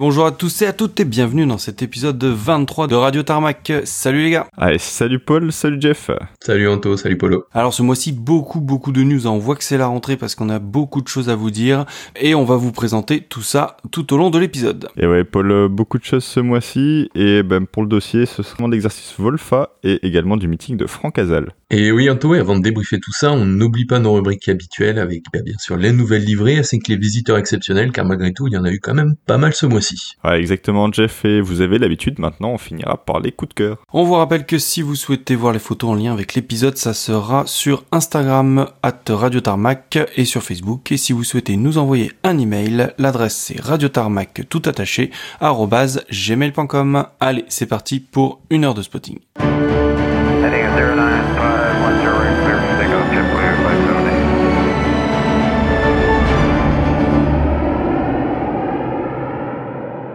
Bonjour à tous et à toutes et bienvenue dans cet épisode 23 de Radio Tarmac. Salut les gars Allez, salut Paul, salut Jeff Salut Anto, salut Polo Alors ce mois-ci, beaucoup beaucoup de news, on voit que c'est la rentrée parce qu'on a beaucoup de choses à vous dire et on va vous présenter tout ça tout au long de l'épisode. Et ouais Paul, euh, beaucoup de choses ce mois-ci et ben, pour le dossier, ce sera l'exercice Volfa et également du meeting de Franck Hazal. Et oui Anto, avant de débriefer tout ça, on n'oublie pas nos rubriques habituelles avec ben, bien sûr les nouvelles livrées ainsi que les visiteurs exceptionnels car malgré tout, il y en a eu quand même pas mal ce mois-ci. Ouais, exactement, Jeff, et vous avez l'habitude, maintenant on finira par les coups de cœur. On vous rappelle que si vous souhaitez voir les photos en lien avec l'épisode, ça sera sur Instagram, at Radio Tarmac, et sur Facebook. Et si vous souhaitez nous envoyer un email, l'adresse c'est radiotarmac tout attaché, gmail.com. Allez, c'est parti pour une heure de spotting.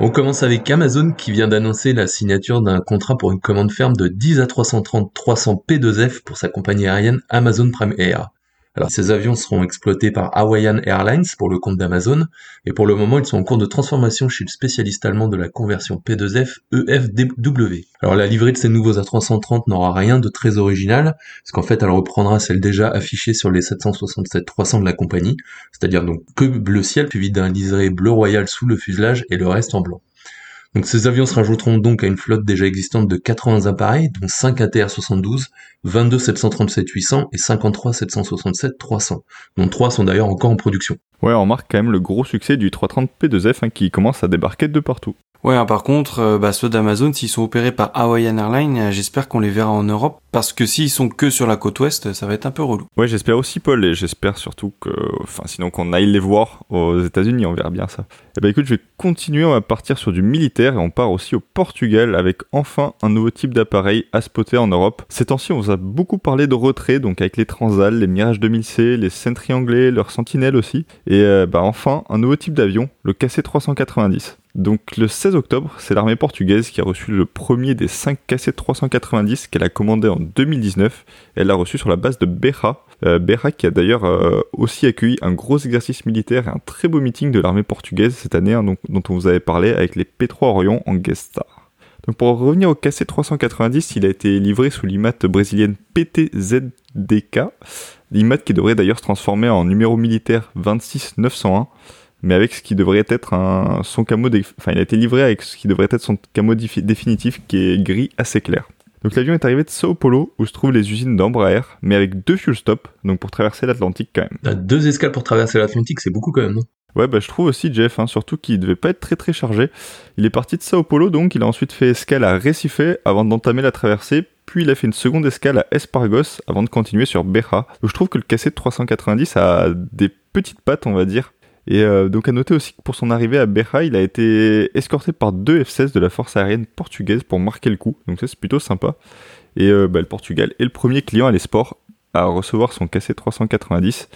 On commence avec Amazon qui vient d'annoncer la signature d'un contrat pour une commande ferme de 10 à 330 300 P2F pour sa compagnie aérienne Amazon Prime Air. Alors ces avions seront exploités par Hawaiian Airlines pour le compte d'Amazon et pour le moment ils sont en cours de transformation chez le spécialiste allemand de la conversion P2F EFDW. Alors la livrée de ces nouveaux A330 n'aura rien de très original parce qu'en fait elle reprendra celle déjà affichée sur les 767-300 de la compagnie, c'est-à-dire donc que bleu ciel suivi d'un liseré bleu royal sous le fuselage et le reste en blanc. Donc ces avions se rajouteront donc à une flotte déjà existante de 80 appareils, dont 5 ATR-72, 22 737-800 et 53 767-300, dont 3 sont d'ailleurs encore en production. Ouais, on remarque quand même le gros succès du 330 P2F hein, qui commence à débarquer de partout. Ouais, hein, par contre, euh, bah, ceux d'Amazon, s'ils sont opérés par Hawaiian Airlines, euh, j'espère qu'on les verra en Europe, parce que s'ils sont que sur la côte ouest, ça va être un peu relou. Ouais, j'espère aussi Paul, et j'espère surtout que, sinon qu'on aille les voir aux États-Unis, on verra bien ça. Eh ben écoute, je vais continuer, on va partir sur du militaire et on part aussi au Portugal avec enfin un nouveau type d'appareil à spotter en Europe. Ces temps-ci, on vous a beaucoup parlé de retrait, donc avec les Transal, les Mirage 2000C, les Sentry anglais, leurs Sentinelle aussi, et euh, bah enfin un nouveau type d'avion, le KC-390. Donc le 16 octobre, c'est l'armée portugaise qui a reçu le premier des 5 KC-390 qu'elle a commandé en 2019. Elle l'a reçu sur la base de Beja. Euh, qui a d'ailleurs euh, aussi accueilli un gros exercice militaire et un très beau meeting de l'armée portugaise cette année, hein, dont on vous avait parlé avec les P3 Orion en guest star. Donc pour revenir au KC-390, il a été livré sous l'IMAT brésilienne PTZDK, l'IMAT qui devrait d'ailleurs se transformer en numéro militaire 26901 mais avec ce qui devrait être un, son camo, dé- enfin il a été livré avec ce qui devrait être son camo défi- définitif qui est gris assez clair. Donc l'avion est arrivé de Sao Paulo où se trouvent les usines d'Embraer, mais avec deux fuel stops, donc pour traverser l'Atlantique quand même. T'as deux escales pour traverser l'Atlantique, c'est beaucoup quand même, non? Ouais, bah je trouve aussi Jeff, hein, surtout qu'il devait pas être très très chargé. Il est parti de Sao Paulo, donc il a ensuite fait escale à Recife avant d'entamer la traversée, puis il a fait une seconde escale à Espargos avant de continuer sur Beja. Donc je trouve que le KC de 390 a des petites pattes, on va dire. Et euh, donc à noter aussi que pour son arrivée à Beja, il a été escorté par deux F-16 de la force aérienne portugaise pour marquer le coup. Donc ça c'est plutôt sympa. Et euh, bah, le Portugal est le premier client à l'esport à recevoir son KC 390.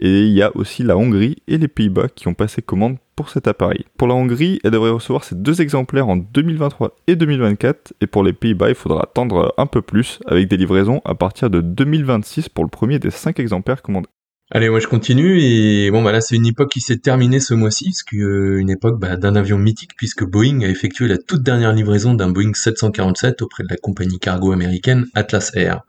Et il y a aussi la Hongrie et les Pays-Bas qui ont passé commande pour cet appareil. Pour la Hongrie, elle devrait recevoir ces deux exemplaires en 2023 et 2024. Et pour les Pays-Bas, il faudra attendre un peu plus avec des livraisons à partir de 2026 pour le premier des cinq exemplaires commandés. Allez, moi je continue et bon bah là c'est une époque qui s'est terminée ce mois-ci, parce que euh, une époque bah, d'un avion mythique puisque Boeing a effectué la toute dernière livraison d'un Boeing 747 auprès de la compagnie cargo américaine Atlas Air.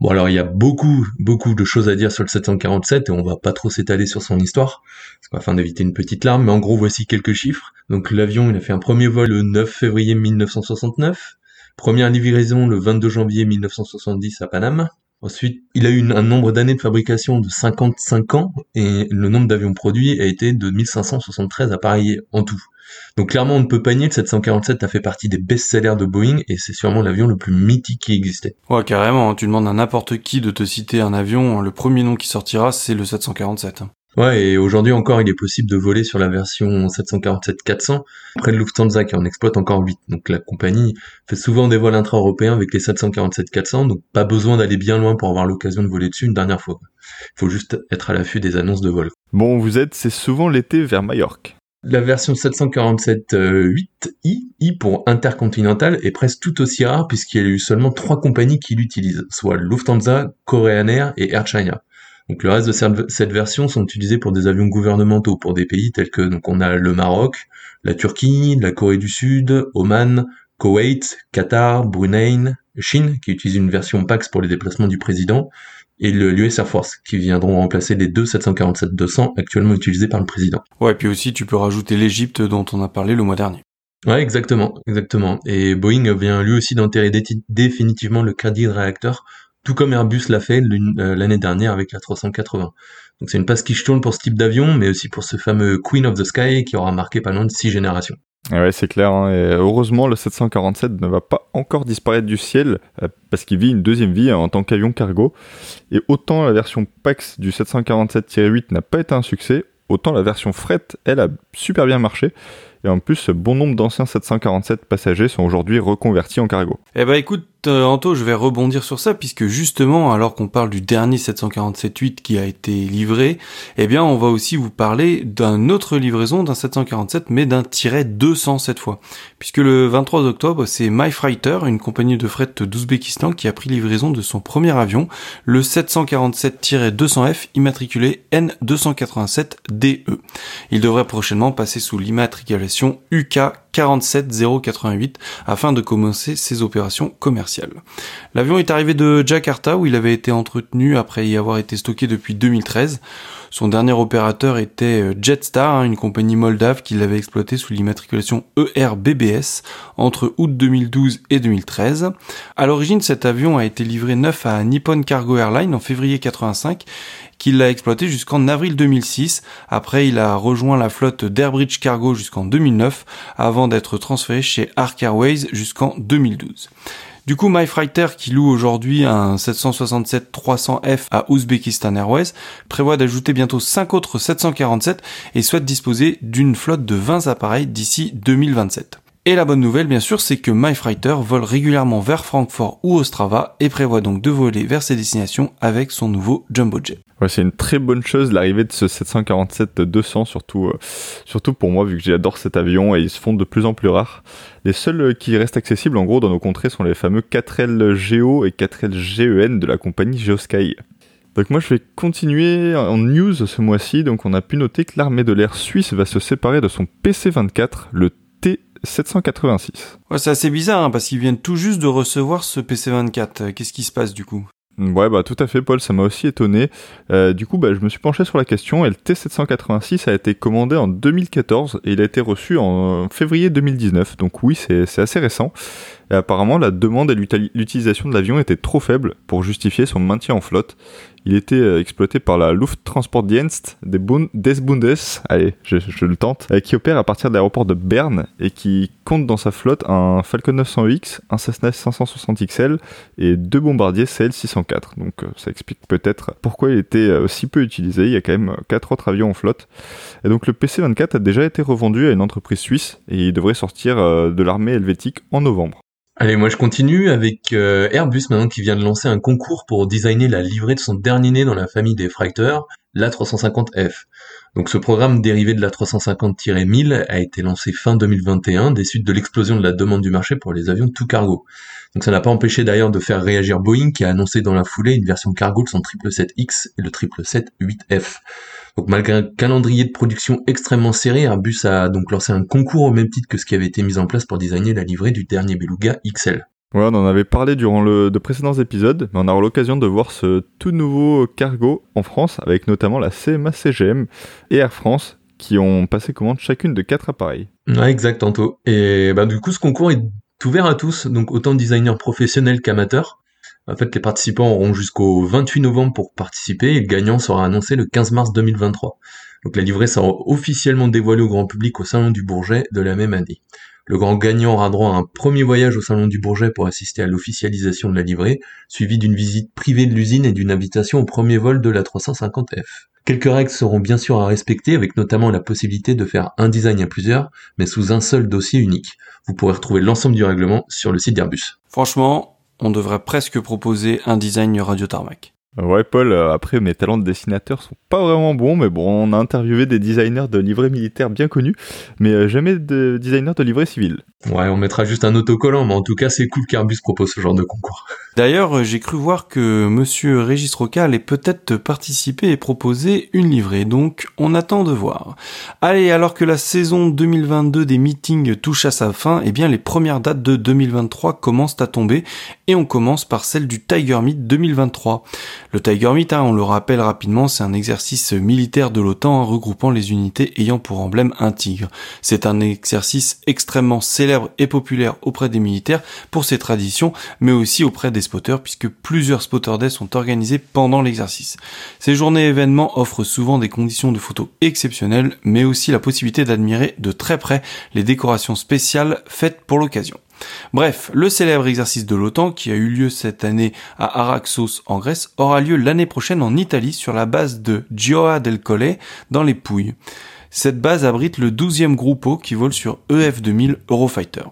Bon alors il y a beaucoup beaucoup de choses à dire sur le 747 et on va pas trop s'étaler sur son histoire afin d'éviter une petite larme, mais en gros voici quelques chiffres. Donc l'avion il a fait un premier vol le 9 février 1969, première livraison le 22 janvier 1970 à Paname. Ensuite, il a eu un nombre d'années de fabrication de 55 ans et le nombre d'avions produits a été de 1573 appareils en tout. Donc clairement, on ne peut pas nier que 747 a fait partie des best-sellers de Boeing et c'est sûrement l'avion le plus mythique qui existait. Ouais, carrément, hein, tu demandes à n'importe qui de te citer un avion, le premier nom qui sortira, c'est le 747. Ouais, et aujourd'hui encore, il est possible de voler sur la version 747-400 près de Lufthansa qui en exploite encore 8. Donc la compagnie fait souvent des vols intra-européens avec les 747-400, donc pas besoin d'aller bien loin pour avoir l'occasion de voler dessus une dernière fois. Il faut juste être à l'affût des annonces de vol. Bon, vous êtes, c'est souvent l'été vers Majorque. La version 747-8i, I pour Intercontinental, est presque tout aussi rare puisqu'il y a eu seulement trois compagnies qui l'utilisent, soit Lufthansa, Korean Air et Air China. Donc le reste de cette- version sont utilisés pour des avions gouvernementaux pour des pays tels que donc on a le Maroc, la Turquie, la Corée du Sud, Oman, Koweït, Qatar, Brunei, Chine qui utilise une version PAX pour les déplacements du président et le l'US Air Force qui viendront remplacer les deux 747-200 actuellement utilisés par le président. Ouais, puis aussi tu peux rajouter l'Égypte dont on a parlé le mois dernier. Ouais, exactement, exactement. Et Boeing vient lui aussi d'enterrer dé- définitivement le crédit de réacteur, tout comme Airbus l'a fait euh, l'année dernière avec la 380. Donc c'est une passe qui tourne pour ce type d'avion, mais aussi pour ce fameux Queen of the Sky qui aura marqué pas loin de six générations. Et ouais, c'est clair. hein, et heureusement, le 747 ne va pas encore disparaître du ciel euh, parce qu'il vit une deuxième vie hein, en tant qu'avion cargo. Et autant la version PAX du 747-8 n'a pas été un succès, autant la version fret, elle, a super bien marché. Et en plus, bon nombre d'anciens 747 passagers sont aujourd'hui reconvertis en cargo. Eh ben écoute, euh, Anto, je vais rebondir sur ça puisque justement, alors qu'on parle du dernier 747-8 qui a été livré, eh bien, on va aussi vous parler d'une autre livraison d'un 747, mais d'un tiret 200 cette fois, puisque le 23 octobre, c'est MyFreighter, une compagnie de fret d'Ouzbékistan, qui a pris livraison de son premier avion, le 747-200F, immatriculé N287DE. E. Il devrait prochainement passer sous l'immatriculation UK 47088 afin de commencer ses opérations commerciales. L'avion est arrivé de Jakarta où il avait été entretenu après y avoir été stocké depuis 2013. Son dernier opérateur était euh, Jetstar, hein, une compagnie moldave qui l'avait exploité sous l'immatriculation ERBBS entre août 2012 et 2013. À l'origine, cet avion a été livré neuf à Nippon Cargo Airlines en février 85 qui l'a exploité jusqu'en avril 2006. Après, il a rejoint la flotte d'Airbridge Cargo jusqu'en 2009, avant d'être transféré chez Ark Airways jusqu'en 2012. Du coup, MyFreighter, qui loue aujourd'hui un 767-300F à Uzbekistan Airways, prévoit d'ajouter bientôt 5 autres 747 et souhaite disposer d'une flotte de 20 appareils d'ici 2027. Et la bonne nouvelle, bien sûr, c'est que MyFreighter vole régulièrement vers Francfort ou Ostrava et prévoit donc de voler vers ses destinations avec son nouveau Jumbo Jet. Ouais, c'est une très bonne chose l'arrivée de ce 747-200, surtout, euh, surtout pour moi, vu que j'adore cet avion et ils se font de plus en plus rares. Les seuls euh, qui restent accessibles, en gros, dans nos contrées sont les fameux 4L Geo et 4L GEN de la compagnie Geosky. Donc moi je vais continuer en news ce mois-ci, donc on a pu noter que l'armée de l'air suisse va se séparer de son PC-24, le T-786. Ouais, c'est assez bizarre, hein, parce qu'ils viennent tout juste de recevoir ce PC24. Euh, Qu'est-ce qui se passe du coup? Ouais, bah tout à fait, Paul, ça m'a aussi étonné. Euh, du coup, bah, je me suis penché sur la question et le T786 a été commandé en 2014 et il a été reçu en février 2019. Donc oui, c'est assez récent. Et apparemment, la demande et l'util- l'utilisation de l'avion étaient trop faibles pour justifier son maintien en flotte. Il était euh, exploité par la Lufttransportdienst des, Bund des Bundes, allez, je, le tente, euh, qui opère à partir de l'aéroport de Berne et qui compte dans sa flotte un Falcon 900X, un Cessna 560 XL et deux bombardiers CL604. Donc euh, ça explique peut-être pourquoi il était si peu utilisé. Il y a quand même quatre autres avions en flotte. Et donc le PC-24 a déjà été revendu à une entreprise suisse et il devrait sortir de l'armée helvétique en novembre. Allez, moi je continue avec euh, Airbus maintenant qui vient de lancer un concours pour designer la livrée de son dernier né dans la famille des Freighter, l'A350F. Donc ce programme dérivé de l'A350-1000 a été lancé fin 2021 des suites de l'explosion de la demande du marché pour les avions tout cargo. Donc ça n'a pas empêché d'ailleurs de faire réagir Boeing qui a annoncé dans la foulée une version cargo de son 777X et le 777-8F. Donc malgré un calendrier de production extrêmement serré, Airbus a donc lancé un concours au même titre que ce qui avait été mis en place pour designer la livrée du dernier Beluga XL. Ouais, on en avait parlé durant le, de précédents épisodes, mais on aura l'occasion de voir ce tout nouveau cargo en France, avec notamment la CMA CGM et Air France, qui ont passé commande chacune de quatre appareils. Ouais, exact, Anto. Et bah, du coup, ce concours est ouvert à tous, donc autant designers professionnels qu'amateurs. En fait, les participants auront jusqu'au 28 novembre pour participer et le gagnant sera annoncé le 15 mars 2023. Donc la livrée sera officiellement dévoilée au grand public au Salon du Bourget de la même année. Le grand gagnant aura droit à un premier voyage au Salon du Bourget pour assister à l'officialisation de la livrée, suivi d'une visite privée de l'usine et d'une invitation au premier vol de la 350F. Quelques règles seront bien sûr à respecter, avec notamment la possibilité de faire un design à plusieurs, mais sous un seul dossier unique. Vous pourrez retrouver l'ensemble du règlement sur le site d'Airbus. Franchement, on devrait presque proposer un design Radio Tarmac. Ouais, Paul, euh, après, mes talents de dessinateur sont pas vraiment bons, mais bon, on a interviewé des designers de livrets militaires bien connus, mais euh, jamais de designers de livrets civils. Ouais, on mettra juste un autocollant, mais en tout cas, c'est cool qu'Airbus propose ce genre de concours. D'ailleurs, euh, j'ai cru voir que monsieur Régis Roca allait peut-être participer et proposer une livrée, donc on attend de voir. Allez, alors que la saison 2022 des meetings touche à sa fin, eh bien les premières dates de 2023 commencent à tomber, et on commence par celle du Tiger Meet 2023. Le Tiger Meet, hein, on le rappelle rapidement, c'est un exercice militaire de l'OTAN hein, regroupant les unités ayant pour emblème un tigre. C'est un exercice extrêmement célèbre et populaire auprès des militaires pour ses traditions, mais aussi auprès des spotters puisque plusieurs spotter days sont organisés pendant l'exercice. Ces journées événements offrent souvent des conditions de photos exceptionnelles, mais aussi la possibilité d'admirer de très près les décorations spéciales faites pour l'occasion. Bref, le célèbre exercice de l'OTAN, qui a eu lieu cette année à Araxos en Grèce, aura lieu l'année prochaine en Italie sur la base de Gioia del Colle dans les Pouilles. Cette base abrite le 12e groupe qui vole sur EF2000 Eurofighter.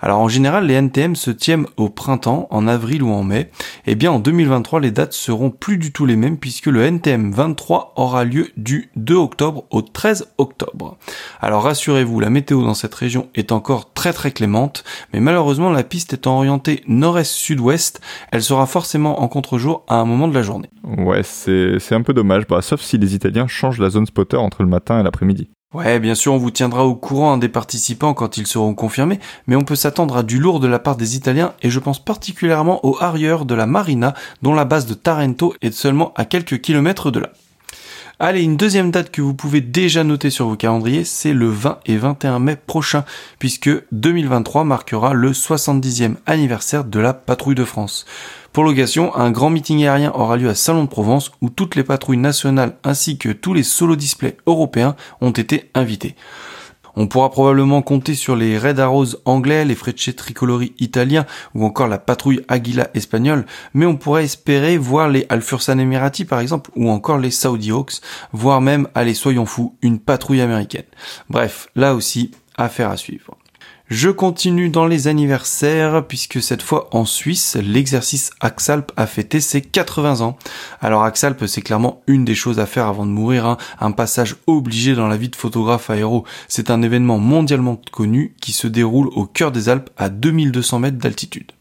Alors en général, les NTM se tiennent au printemps, en avril ou en mai. Et bien en 2023, les dates seront plus du tout les mêmes puisque le NTM 23 aura lieu du 2 octobre au 13 octobre. Alors rassurez-vous, la météo dans cette région est encore très très clémente, mais malheureusement la piste étant orientée nord-est-sud-ouest, elle sera forcément en contre-jour à un moment de la journée. Ouais, c'est un peu dommage, bah, sauf si les Italiens changent la zone spotter entre le matin et l'après-midi. Ouais, bien sûr, on vous tiendra au courant des participants quand ils seront confirmés, mais on peut s'attendre à du lourd de la part des Italiens et je pense particulièrement aux Harriers de la Marina, dont la base de Tarento est seulement à quelques kilomètres de là. Allez, une deuxième date que vous pouvez déjà noter sur vos calendriers, c'est le 20 et 21 mai prochain, puisque 2023 marquera le 70e anniversaire de la patrouille de France. Pour l'occasion, un grand meeting aérien aura lieu à Salon de Provence où toutes les patrouilles nationales ainsi que tous les solo displays européens ont été invités. On pourra probablement compter sur les Red Arrows anglais, les Frecce Tricolori italiens ou encore la patrouille Aguila espagnole, mais on pourrait espérer voir les Alfursan Emirati par exemple ou encore les Saudi Hawks, voire même, allez soyons fous, une patrouille américaine. Bref, là aussi, affaire à suivre. Je continue dans les anniversaires puisque cette fois en Suisse, l'exercice Axalp a fêté ses 80 ans. Alors Axalp, c'est clairement une des choses à faire avant de mourir, hein. un passage obligé dans la vie de photographe aéro. C'est un événement mondialement connu qui se déroule au cœur des Alpes à 2200 mètres d'altitude.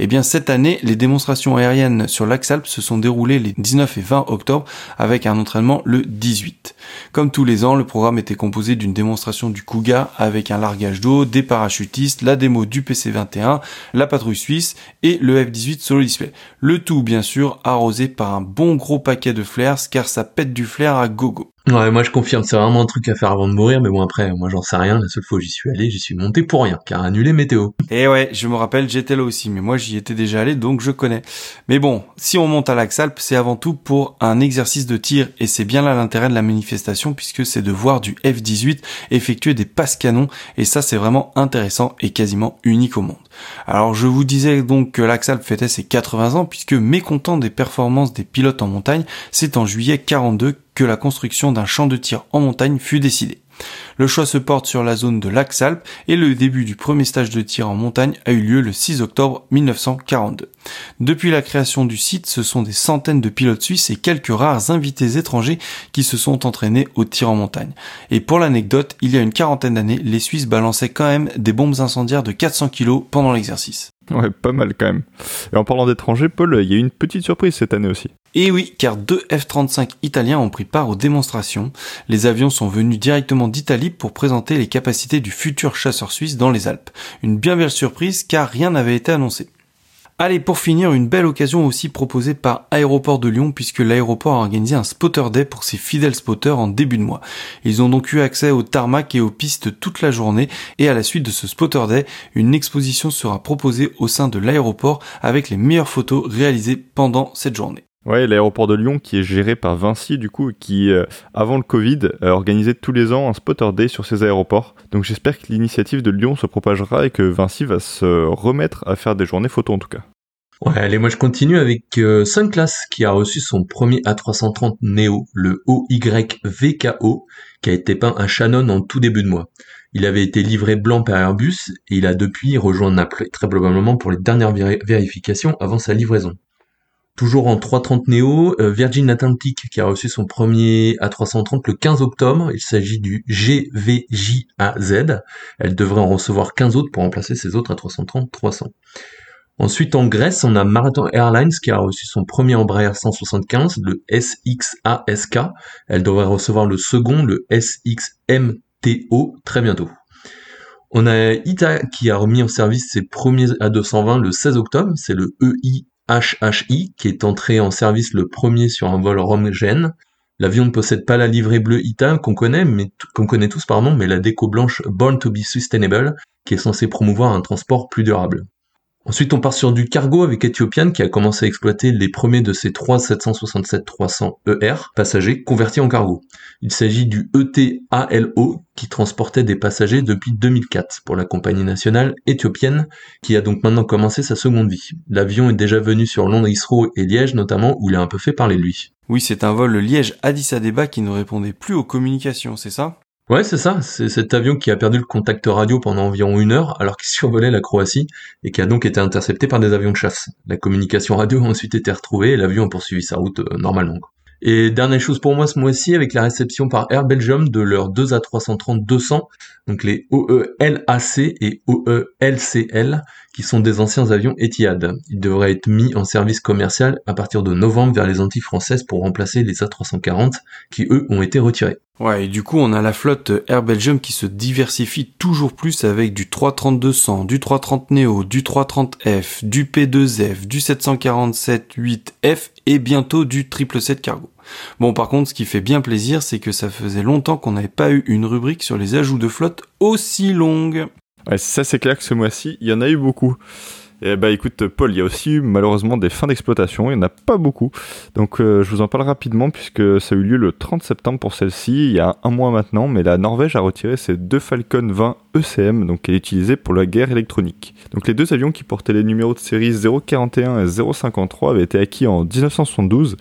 Eh bien, cette année, les démonstrations aériennes sur l'Axe Alpes se sont déroulées les 19 et 20 octobre avec un entraînement le 18. Comme tous les ans, le programme était composé d'une démonstration du Kuga avec un largage d'eau, des parachutistes, la démo du PC-21, la patrouille suisse et le F-18 solo display. Le tout, bien sûr, arrosé par un bon gros paquet de flares car ça pète du flair à gogo. Ouais, moi je confirme, c'est vraiment un truc à faire avant de mourir, mais bon après, moi j'en sais rien, la seule fois où j'y suis allé, j'y suis monté pour rien, car annulé météo. Et ouais, je me rappelle, j'étais là aussi, mais moi j'y étais déjà allé, donc je connais. Mais bon, si on monte à l'Axalp, c'est avant tout pour un exercice de tir, et c'est bien là l'intérêt de la manifestation, puisque c'est de voir du F-18 effectuer des passes canons, et ça c'est vraiment intéressant et quasiment unique au monde. Alors je vous disais donc que l'Axalp fêtait ses 80 ans, puisque mécontent des performances des pilotes en montagne, c'est en juillet 42 que la construction d'un champ de tir en montagne fut décidée. Le choix se porte sur la zone de l'Axalp et le début du premier stage de tir en montagne a eu lieu le 6 octobre 1942. Depuis la création du site, ce sont des centaines de pilotes suisses et quelques rares invités étrangers qui se sont entraînés au tir en montagne. Et pour l'anecdote, il y a une quarantaine d'années, les Suisses balançaient quand même des bombes incendiaires de 400 kg pendant l'exercice. Ouais, pas mal quand même. Et en parlant d'étrangers, Paul, il y a eu une petite surprise cette année aussi. Et oui, car deux F-35 italiens ont pris part aux démonstrations. Les avions sont venus directement d'Italie pour présenter les capacités du futur chasseur suisse dans les Alpes. Une bien belle surprise car rien n'avait été annoncé. Allez, pour finir, une belle occasion aussi proposée par Aéroport de Lyon puisque l'aéroport a organisé un spotter day pour ses fidèles spotters en début de mois. Ils ont donc eu accès au tarmac et aux pistes toute la journée et à la suite de ce spotter day, une exposition sera proposée au sein de l'aéroport avec les meilleures photos réalisées pendant cette journée. Ouais, l'aéroport de Lyon qui est géré par Vinci du coup, qui euh, avant le Covid euh, organisait tous les ans un spotter day sur ses aéroports. Donc j'espère que l'initiative de Lyon se propagera et que Vinci va se remettre à faire des journées photos en tout cas. Ouais, allez, moi je continue avec euh, Sunclass qui a reçu son premier A330 Neo, le OYVKO, qui a été peint à Shannon en tout début de mois. Il avait été livré blanc par Airbus et il a depuis rejoint Naples, très probablement pour les dernières vérifications avant sa livraison. Toujours en 330 Neo, euh, Virgin Atlantic qui a reçu son premier A330 le 15 octobre. Il s'agit du GVJAZ. Elle devrait en recevoir 15 autres pour remplacer ses autres A330-300. Ensuite, en Grèce, on a Marathon Airlines qui a reçu son premier Embraer 175, le SXASK. Elle devrait recevoir le second, le SXMTO, très bientôt. On a ITA qui a remis en service ses premiers A220 le 16 octobre, c'est le EIHHI qui est entré en service le premier sur un vol Rome-Gênes. L'avion ne possède pas la livrée bleue ITA qu'on connaît, mais qu'on connaît tous pardon, mais la déco blanche Born to be Sustainable qui est censée promouvoir un transport plus durable. Ensuite, on part sur du cargo avec Ethiopian qui a commencé à exploiter les premiers de ses 3 767-300 ER passagers convertis en cargo. Il s'agit du ETALO qui transportait des passagers depuis 2004 pour la compagnie nationale éthiopienne qui a donc maintenant commencé sa seconde vie. L'avion est déjà venu sur Londres Heathrow et Liège notamment où il a un peu fait parler de lui. Oui, c'est un vol Liège-Addis Abeba qui ne répondait plus aux communications, c'est ça? Ouais, c'est ça. C'est cet avion qui a perdu le contact radio pendant environ une heure alors qu'il survolait la Croatie et qui a donc été intercepté par des avions de chasse. La communication radio a ensuite été retrouvée et l'avion a poursuivi sa route euh, normalement. Et dernière chose pour moi ce mois-ci, avec la réception par Air Belgium de leurs 2 A330-200, donc les OELAC et OELCL, qui sont des anciens avions Etihad. Ils devraient être mis en service commercial à partir de novembre vers les Antilles françaises pour remplacer les A340, qui eux ont été retirés. Ouais, et du coup, on a la flotte Air Belgium qui se diversifie toujours plus avec du 330-200, du 330 Neo, du 330F, du P2F, du 747-8F et bientôt du 777 Cargo. Bon, par contre, ce qui fait bien plaisir, c'est que ça faisait longtemps qu'on n'avait pas eu une rubrique sur les ajouts de flotte aussi longue. Ouais, ça c'est clair que ce mois-ci, il y en a eu beaucoup. Eh bah écoute Paul, il y a aussi malheureusement des fins d'exploitation, il n'y en a pas beaucoup. Donc euh, je vous en parle rapidement puisque ça a eu lieu le 30 septembre pour celle-ci, il y a un mois maintenant, mais la Norvège a retiré ses deux Falcon 20 ECM, donc qu'elle utilisait pour la guerre électronique. Donc les deux avions qui portaient les numéros de série 041 et 053 avaient été acquis en 1972.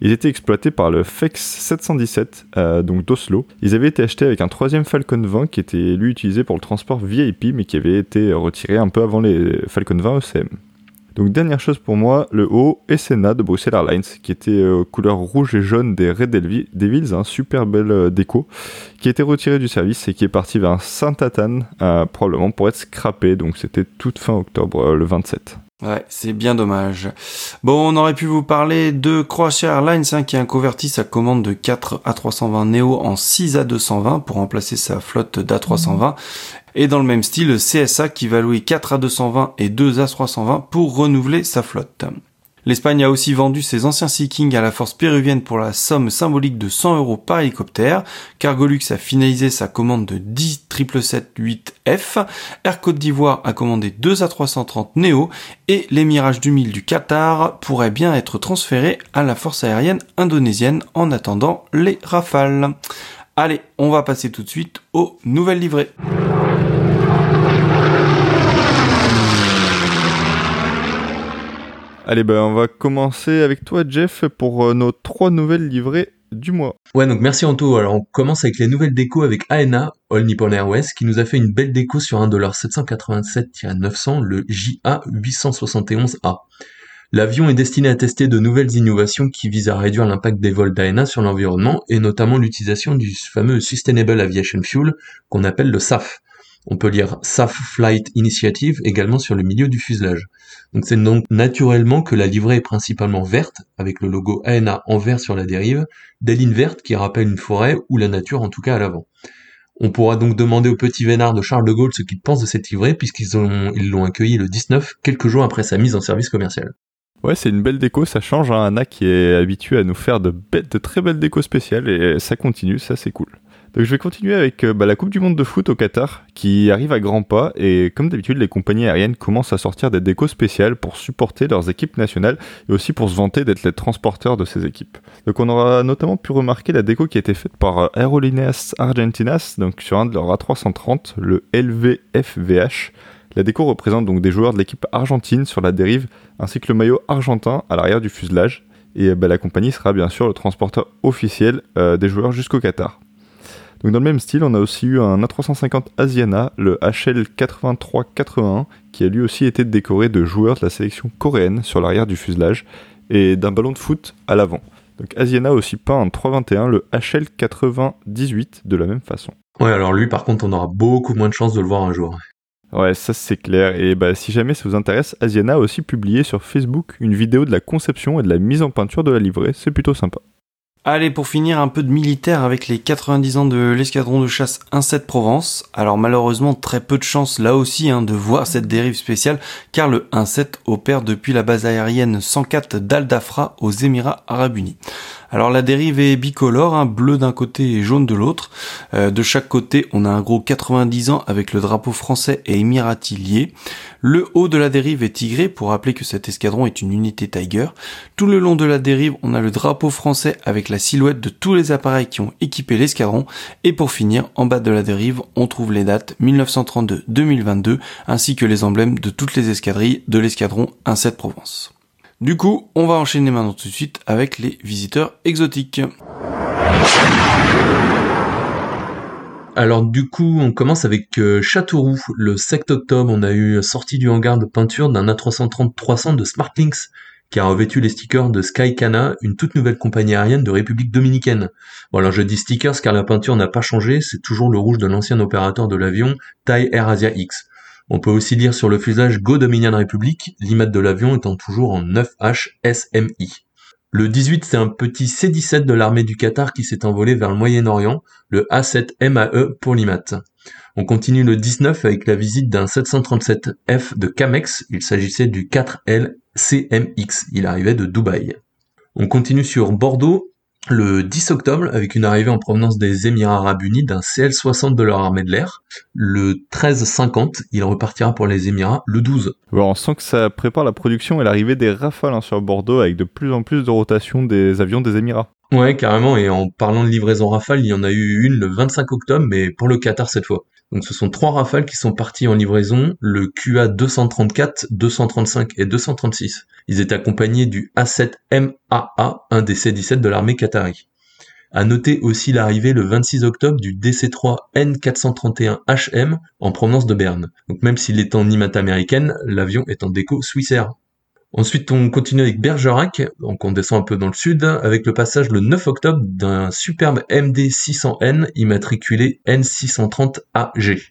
Ils étaient exploités par le FEX 717, euh, donc d'Oslo. Ils avaient été achetés avec un troisième Falcon 20 qui était lui utilisé pour le transport VIP, mais qui avait été retiré un peu avant les Falcon 20 ECM. Donc dernière chose pour moi, le haut Essenna de Bruxelles Airlines, qui était euh, couleur rouge et jaune des Red Devils, un super belle euh, déco, qui été retiré du service et qui est parti vers Saint-Athan, euh, probablement pour être scrappé, donc c'était toute fin octobre, le 27. Ouais, c'est bien dommage. Bon, on aurait pu vous parler de Croatia Airlines hein, qui a converti sa commande de 4 A320 Neo en 6 A220 pour remplacer sa flotte d'A320 et dans le même style, CSA qui va louer 4 A220 et 2 A320 pour renouveler sa flotte. L'Espagne a aussi vendu ses anciens Sea King à la force péruvienne pour la somme symbolique de 100 euros par hélicoptère. Cargolux a finalisé sa commande de 10 777-8F. Air Côte d'Ivoire a commandé 2 A330 Neo et les du Mille du Qatar pourraient bien être transférés à la force aérienne indonésienne en attendant les rafales. Allez, on va passer tout de suite aux nouvelles livrées. Allez, ben on va commencer avec toi, Jeff, pour euh, nos trois nouvelles livrées du mois. Ouais, donc merci Anto. Alors on commence avec les nouvelles décos avec ANA, All Nippon Airways, qui nous a fait une belle déco sur un de leurs 787-900, le JA871A. L'avion est destiné à tester de nouvelles innovations qui visent à réduire l'impact des vols d'ANA sur l'environnement et notamment l'utilisation du fameux Sustainable Aviation Fuel qu'on appelle le SAF. On peut lire SAF Flight Initiative également sur le milieu du fuselage. Donc c'est donc naturellement que la livrée est principalement verte, avec le logo ANA en vert sur la dérive, des lignes vertes qui rappellent une forêt ou la nature en tout cas à l'avant. On pourra donc demander au petit vénard de Charles de Gaulle ce qu'il pense de cette livrée puisqu'ils ont, ils l'ont accueilli le 19, quelques jours après sa mise en service commercial. Ouais, c'est une belle déco, ça change. Hein. Anna qui est habitué à nous faire de, de très belles décos spéciales et ça continue, ça c'est cool. Je vais continuer avec euh, bah, la Coupe du Monde de foot au Qatar qui arrive à grands pas et comme d'habitude les compagnies aériennes commencent à sortir des décos spéciales pour supporter leurs équipes nationales et aussi pour se vanter d'être les transporteurs de ces équipes. Donc on aura notamment pu remarquer la déco qui a été faite par euh, Aerolíneas Argentinas donc sur un de leurs A330, le LVFVH. La déco représente donc des joueurs de l'équipe argentine sur la dérive ainsi que le maillot argentin à l'arrière du fuselage. Et bah, la compagnie sera bien sûr le transporteur officiel euh, des joueurs jusqu'au Qatar. Donc dans le même style, on a aussi eu un A350 Asiana, le HL 8381, qui a lui aussi été décoré de joueurs de la sélection coréenne sur l'arrière du fuselage. et d'un ballon de foot à l'avant. Donc Asiana a aussi peint en 321 le HL 98 de la même façon. Ouais, alors lui, par contre, on aura beaucoup moins de chances de le voir un jour. Ouais, ça c'est clair. Et bah, si jamais ça vous intéresse, Asiana a aussi publié sur Facebook une vidéo de la conception et de la mise en peinture de la livrée. C'est plutôt sympa. Allez, pour finir, un peu de militaire avec les 90 ans de l'escadron de chasse 1-7 Provence. Alors malheureusement, très peu de chance là aussi hein, de voir cette dérive spéciale, car le 1-7 opère depuis la base aérienne 104 d'Al Dafra aux Émirats Arabes Unis. Alors la dérive est bicolore, hein, bleu d'un côté et jaune de l'autre. Euh, de chaque côté, on a un gros 90 ans avec le drapeau français et émirati lié. Le haut de la dérive est tigré pour rappeler que cet escadron est une unité Tiger. Tout le long de la dérive, on a le drapeau français avec la silhouette de tous les appareils qui ont équipé l'escadron. Et pour finir, en bas de la dérive, on trouve les dates 1932-2022 ainsi que les emblèmes de toutes les escadrilles de l'escadron 1-7 Provence. Du coup, on va enchaîner maintenant tout de suite avec les visiteurs exotiques. Alors du coup, on commence avec euh, Châteauroux. Le 7 octobre, on a eu sortie du hangar de peinture d'un A330-300 de Smartlinks qui a revêtu les stickers de Skycana, une toute nouvelle compagnie aérienne de République dominicaine. Bon alors je dis stickers car la peinture n'a pas changé, c'est toujours le rouge de l'ancien opérateur de l'avion, Thai Air Asia X. On peut aussi lire sur le fuselage Go Dominion Republic, l'image de l'avion étant toujours en 9H SMI. Le 18, c'est un petit C-17 de l'armée du Qatar qui s'est envolé vers le Moyen-Orient, le A7 MAE pour l'IMAT. On continue le 19 avec la visite d'un 737F de Camex, il s'agissait du 4L CMX, il arrivait de Dubaï. On continue sur Bordeaux le 10 octobre avec une arrivée en provenance des Émirats Arabes Unis d'un CL-60 de leur armée de l'air. Le 13-50, il repartira pour les Émirats le 12. Bon, on sent que ça prépare la production et l'arrivée des Rafales hein, sur Bordeaux avec de plus en plus de rotation des avions des Émirats. Ouais, carrément, et en parlant de livraison Rafale, il y en a eu une le 25 octobre, mais pour le Qatar cette fois. Donc ce sont trois Rafales qui sont partis en livraison, le QA 234, 235 et 236. Ils étaient accompagnés du A7MAA, un des C-17 de l'armée qatari. À noter aussi l'arrivée le 26 octobre du DC-3 N431HM en provenance de Berne. Donc même s'il est en IMAT américaine, l'avion est en déco Swissair. Ensuite, on continue avec Bergerac, donc on descend un peu dans le sud, avec le passage le 9 octobre d'un superbe MD600N immatriculé N630AG.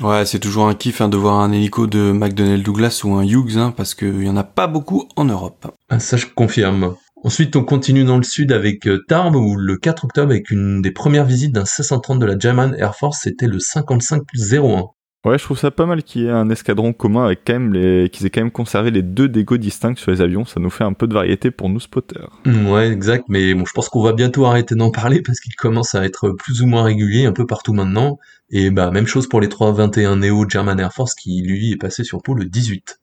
Ouais, c'est toujours un kiff hein, de voir un hélico de McDonnell Douglas ou un Hughes, hein, parce qu'il y en a pas beaucoup en Europe. Ah, ça, je confirme. Ensuite, on continue dans le sud avec euh, Tarbes, où le 4 octobre, avec une des premières visites d'un C-130 de la German Air Force, c'était le 55 01. Ouais, je trouve ça pas mal qu'il y ait un escadron commun avec quand même les, qu'ils aient quand même conservé les deux dégos distincts sur les avions. Ça nous fait un peu de variété pour nous spotters. Mm, Ouais, exact. Mais bon, je pense qu'on va bientôt arrêter d'en parler parce qu'il commence à être plus ou moins régulier un peu partout maintenant. Et bah, même chose pour les 321 Neo German Air Force qui, lui, est passé sur peau le 18.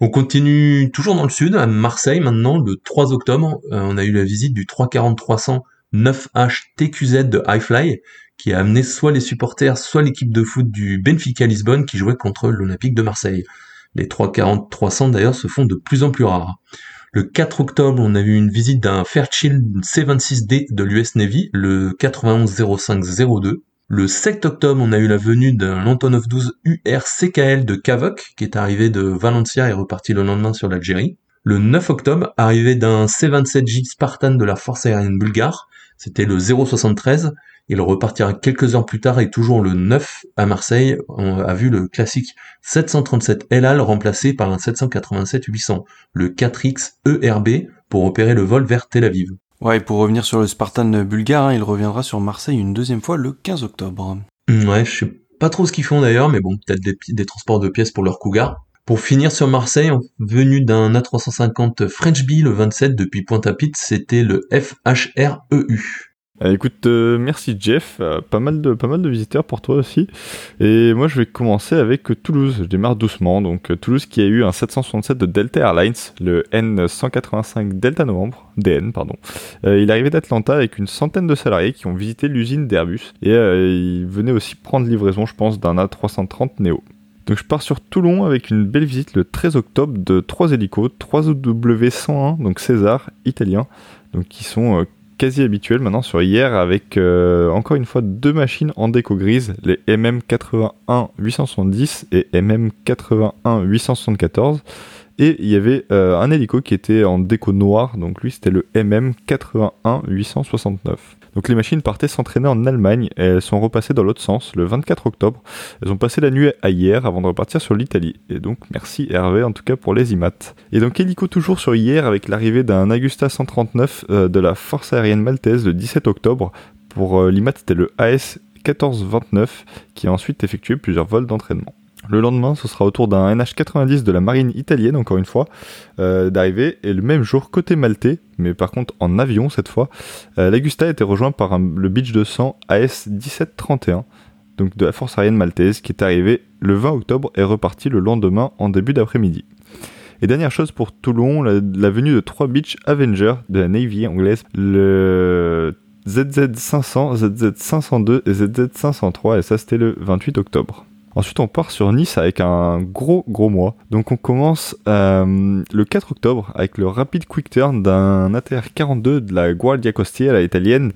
On continue toujours dans le sud, à Marseille maintenant, le 3 octobre. Euh, on a eu la visite du 340-300 9H TQZ de Highfly qui a amené soit les supporters, soit l'équipe de foot du Benfica Lisbonne qui jouait contre l'Olympique de Marseille. Les 340-300 d'ailleurs se font de plus en plus rares. Le 4 octobre, on a eu une visite d'un Fairchild C26D de l'US Navy, le 910502. Le 7 octobre, on a eu la venue d'un Antonov 12 URCKL de Kavok, qui est arrivé de Valencia et reparti le lendemain sur l'Algérie. Le 9 octobre, arrivé d'un C27J Spartan de la force aérienne bulgare, c'était le 073. Il repartira quelques heures plus tard et toujours le 9 à Marseille, on a vu le classique 737 LAL remplacé par un 787-800, le 4X ERB pour opérer le vol vers Tel Aviv. Ouais, et pour revenir sur le Spartan bulgare, hein, il reviendra sur Marseille une deuxième fois le 15 octobre. Ouais, je sais pas trop ce qu'ils font d'ailleurs, mais bon, peut-être des, des transports de pièces pour leur Cougar. Pour finir sur Marseille, venu d'un A350 French Bee le 27 depuis Pointe-à-Pitre, c'était le FHREU. Euh, écoute, euh, merci Jeff, Euh, pas mal de visiteurs pour toi aussi. Et moi, je vais commencer avec Toulouse. Je démarre doucement. Donc euh, Toulouse qui a eu un 767 de Delta Airlines, le N185 Delta Novembre, DN pardon. Il arrivait d'Atlanta avec une centaine de salariés qui ont visité l'usine d'Airbus et il venait aussi prendre livraison, je pense, d'un A330 Neo. Donc je pars sur Toulon avec une belle visite le 13 octobre de trois hélicos, 3 OW101, donc César, italien, donc qui sont euh, quasi habituels maintenant sur hier avec euh, encore une fois deux machines en déco grise, les MM81 870 et MM81 874. Et il y avait euh, un hélico qui était en déco noir, donc lui c'était le MM 81 869. Donc les machines partaient s'entraîner en Allemagne et elles sont repassées dans l'autre sens le 24 octobre. Elles ont passé la nuit à hier avant de repartir sur l'Italie. Et donc merci Hervé en tout cas pour les IMAT. Et donc hélico toujours sur hier avec l'arrivée d'un Agusta 139 euh, de la force aérienne maltaise le 17 octobre. Pour euh, l'IMAT c'était le AS 1429 qui a ensuite effectué plusieurs vols d'entraînement. Le lendemain, ce sera au tour d'un NH90 de la marine italienne, encore une fois, euh, d'arriver. Et le même jour, côté maltais, mais par contre en avion cette fois, euh, l'Agusta été rejoint par le Beach 200 AS 1731, donc de la force aérienne maltaise, qui est arrivé le 20 octobre et reparti le lendemain en début d'après-midi. Et dernière chose pour Toulon, la, la venue de trois Beach Avenger de la Navy anglaise, le ZZ500, ZZ502 et ZZ503, et ça c'était le 28 octobre. Ensuite, on part sur Nice avec un gros gros mois. Donc, on commence euh, le 4 octobre avec le rapide quick turn d'un ATR 42 de la Guardia Costiera italienne.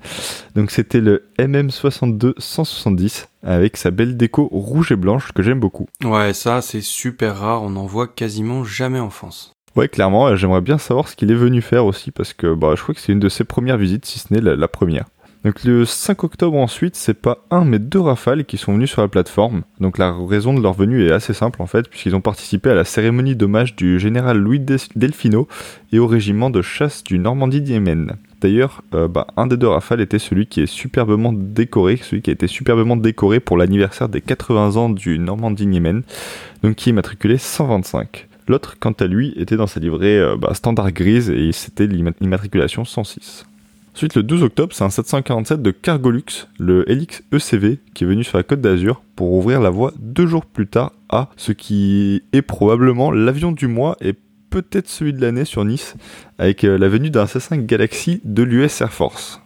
Donc, c'était le MM62 170 avec sa belle déco rouge et blanche que j'aime beaucoup. Ouais, ça c'est super rare, on en voit quasiment jamais en France. Ouais, clairement, j'aimerais bien savoir ce qu'il est venu faire aussi parce que bah, je crois que c'est une de ses premières visites, si ce n'est la, la première. Donc le 5 octobre ensuite, c'est pas un mais deux rafales qui sont venus sur la plateforme. Donc la raison de leur venue est assez simple en fait, puisqu'ils ont participé à la cérémonie d'hommage du général Louis Delfino et au régiment de chasse du Normandie-Diemen. D'ailleurs, euh, bah, un des deux rafales était celui qui est superbement décoré, celui qui a été superbement décoré pour l'anniversaire des 80 ans du Normandie-Diemen, donc qui est matriculé 125. L'autre, quant à lui, était dans sa livrée euh, bah, standard grise et c'était l'imma- l'immatriculation 106. Ensuite, le 12 octobre, c'est un 747 de Cargolux, le Helix ECV, qui est venu sur la côte d'Azur pour ouvrir la voie deux jours plus tard à ce qui est probablement l'avion du mois et peut-être celui de l'année sur Nice, avec euh, la venue d'un C5 Galaxy de l'US Air Force.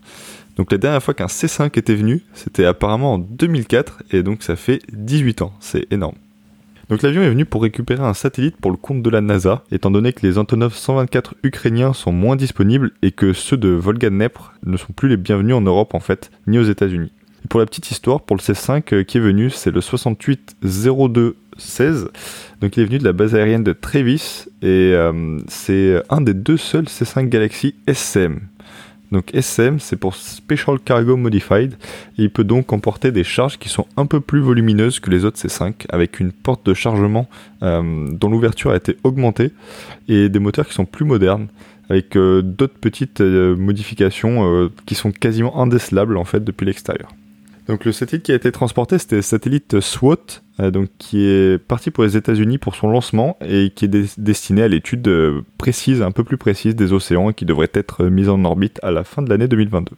Donc la dernière fois qu'un C5 était venu, c'était apparemment en 2004, et donc ça fait 18 ans, c'est énorme. Donc l'avion est venu pour récupérer un satellite pour le compte de la NASA, étant donné que les Antonov 124 ukrainiens sont moins disponibles et que ceux de Volga Dnepr ne sont plus les bienvenus en Europe en fait, ni aux États-Unis. Pour la petite histoire, pour le C5 euh, qui est venu, c'est le 680216. Donc il est venu de la base aérienne de Trevis et euh, c'est un des deux seuls C5 Galaxy SCM. Donc SCM, c'est pour Special Cargo Modified, et il peut donc emporter des charges qui sont un peu plus volumineuses que les autres C5, avec une porte de chargement euh, dont l'ouverture a été augmentée, et des moteurs qui sont plus modernes, avec euh, d'autres petites euh, modifications qui sont quasiment indécelables en fait depuis l'extérieur. Donc le satellite qui a été transporté, c'était le satellite SWOT, euh, donc qui est parti pour les États-Unis pour son lancement et qui est des- destiné à l'étude euh, précise, un peu plus précise des océans et qui devrait être euh, mise en orbite à la fin de l'année 2022.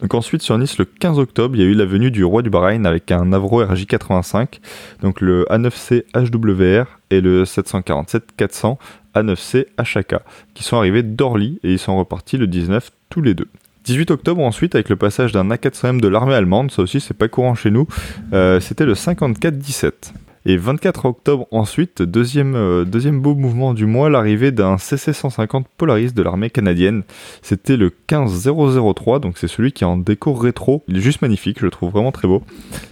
Donc ensuite sur Nice, le 15 octobre, il y a eu la venue du roi du Bahreïn avec un Avro RJ85, donc le A9C HWR et le 747-400 A9C HK, qui sont arrivés d'Orly et ils sont repartis le 19 tous les deux. 18 octobre ensuite avec le passage d'un A400M de l'armée allemande, ça aussi c'est pas courant chez nous, euh, c'était le 54-17. Et 24 octobre ensuite, deuxième, euh, deuxième beau mouvement du mois, l'arrivée d'un CC-150 Polaris de l'armée canadienne. C'était le 15003, donc c'est celui qui est en déco rétro. Il est juste magnifique, je le trouve vraiment très beau.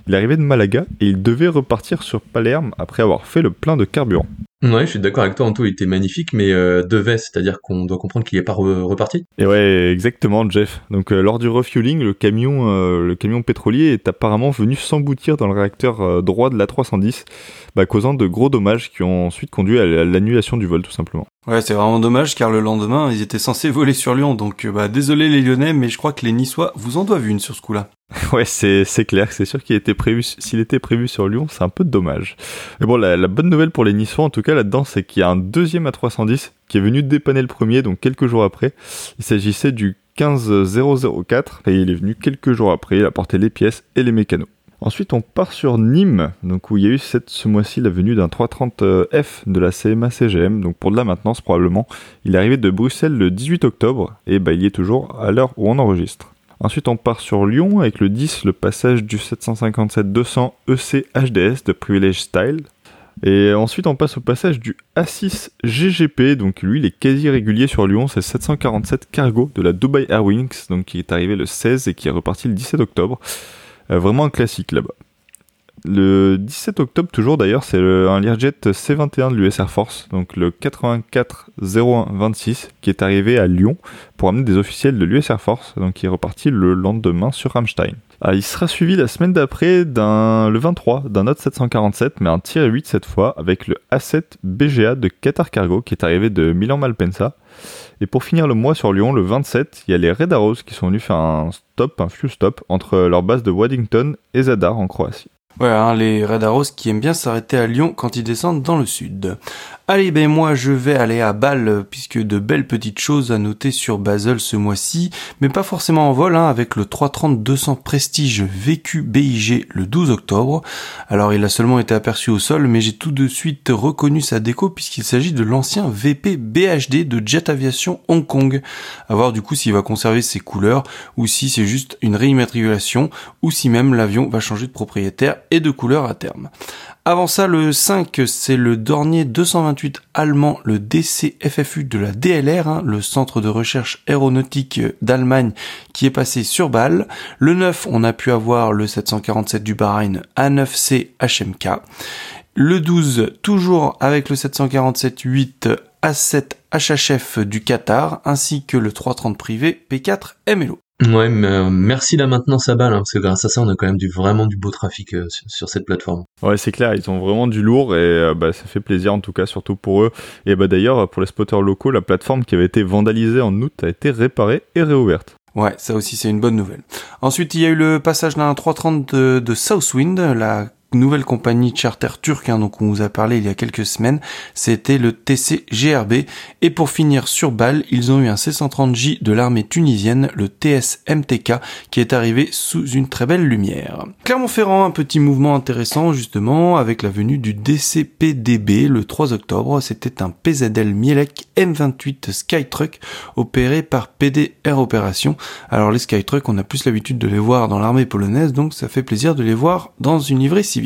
Il est arrivé de Malaga et il devait repartir sur Palerme après avoir fait le plein de carburant. Ouais, je suis d'accord avec toi, Anto, il était magnifique, mais euh, devait, c'est-à-dire qu'on doit comprendre qu'il est pas re- reparti. Et ouais, exactement, Jeff. Donc euh, lors du refueling, le camion, euh, le camion pétrolier est apparemment venu s'emboutir dans le réacteur euh, droit de l'A310, bah, causant de gros dommages qui ont ensuite conduit à l'annulation du vol, tout simplement. Ouais, c'est vraiment dommage car le lendemain, ils étaient censés voler sur Lyon. Donc, euh, bah, désolé les Lyonnais, mais je crois que les Niçois vous en doivent une sur ce coup-là. Ouais, c'est c'est clair, c'est sûr qu'il était prévu, s'il était prévu sur Lyon, c'est un peu dommage. Mais bon, la, la bonne nouvelle pour les Niçois, en tout cas là-dedans, c'est qu'il y a un deuxième A310 qui est venu dépanner le premier, donc quelques jours après. Il s'agissait du 15004 et il est venu quelques jours après, il a porté les pièces et les mécanos. Ensuite, on part sur Nîmes, donc où il y a eu ce mois-ci la venue d'un 330F de la CMA CGM, donc pour de la maintenance probablement. Il est arrivé de Bruxelles le 18 octobre et bah, il est toujours à l'heure où on enregistre. Ensuite, on part sur Lyon avec le 10, le passage du 757-200 EC HDS de Privilege Style. Et ensuite, on passe au passage du A6 GGP, donc lui, il est quasi régulier sur Lyon, c'est le 747 Cargo de la Dubai Airwings, donc qui est arrivé le 16 et qui est reparti le 17 octobre. Euh, vraiment un classique là-bas. Le 17 octobre, toujours d'ailleurs, c'est un Learjet C-21 de l'US Air Force, donc le 84-01-26, qui est arrivé à Lyon pour amener des officiels de l'US Air Force, donc qui est reparti le lendemain sur Rammstein. Ah, il sera suivi la semaine d'après, d'un, le 23, d'un autre 747, mais un tir 8 cette fois, avec le A7 BGA de Qatar Cargo, qui est arrivé de Milan Malpensa. Et pour finir le mois sur Lyon, le 27, il y a les Red Arrows qui sont venus faire un stop, un fuel stop, entre leur base de Waddington et Zadar en Croatie. Ouais, hein, les Red qui aiment bien s'arrêter à Lyon quand ils descendent dans le sud. Allez, ben moi je vais aller à Bâle, puisque de belles petites choses à noter sur Basel ce mois-ci, mais pas forcément en vol, hein, avec le 330-200 Prestige VQ BIG le 12 octobre. Alors il a seulement été aperçu au sol, mais j'ai tout de suite reconnu sa déco, puisqu'il s'agit de l'ancien VP BHD de Jet Aviation Hong Kong. À voir du coup s'il va conserver ses couleurs, ou si c'est juste une réimmatriculation, ou si même l'avion va changer de propriétaire et de couleur à terme. Avant ça, le 5, c'est le Dornier 228 allemand, le DCFFU de la DLR, hein, le centre de recherche aéronautique d'Allemagne qui est passé sur Bâle. Le 9, on a pu avoir le 747 du Bahreïn A9C HMK. Le 12, toujours avec le 747-8 A7 HHF du Qatar, ainsi que le 330 privé P4 MLO. Ouais, mais euh, merci la maintenance à balle, hein, parce que grâce à ça, on a quand même du, vraiment du beau trafic euh, sur, sur cette plateforme. Ouais, c'est clair, ils ont vraiment du lourd et euh, bah, ça fait plaisir en tout cas, surtout pour eux. Et bah d'ailleurs, pour les spotters locaux, la plateforme qui avait été vandalisée en août a été réparée et réouverte. Ouais, ça aussi c'est une bonne nouvelle. Ensuite, il y a eu le passage d'un 330 de, de Southwind, la nouvelle compagnie charter turque, hein, donc on vous a parlé il y a quelques semaines, c'était le TC GRB. Et pour finir sur Bâle, ils ont eu un C-130J de l'armée tunisienne, le TS MTK, qui est arrivé sous une très belle lumière. Clermont-Ferrand, un petit mouvement intéressant justement, avec la venue du DCPDB le 3 octobre. C'était un PZL Mielec M28 Skytruck opéré par PD Air Opération. Alors les Skytruck, on a plus l'habitude de les voir dans l'armée polonaise, donc ça fait plaisir de les voir dans une livrée civile.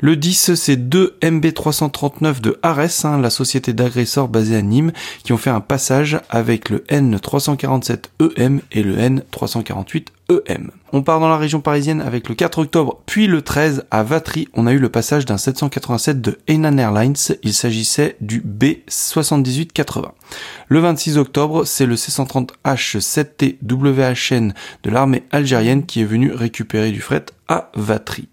Le 10, c'est deux MB339 de Ares, hein, la société d'agresseurs basée à Nîmes, qui ont fait un passage avec le N347EM et le N348EM. On part dans la région parisienne avec le 4 octobre, puis le 13 à Vatry, on a eu le passage d'un 787 de Hainan Airlines, il s'agissait du B7880. Le 26 octobre, c'est le C130H7T WHN de l'armée algérienne qui est venu récupérer du fret à Vatry.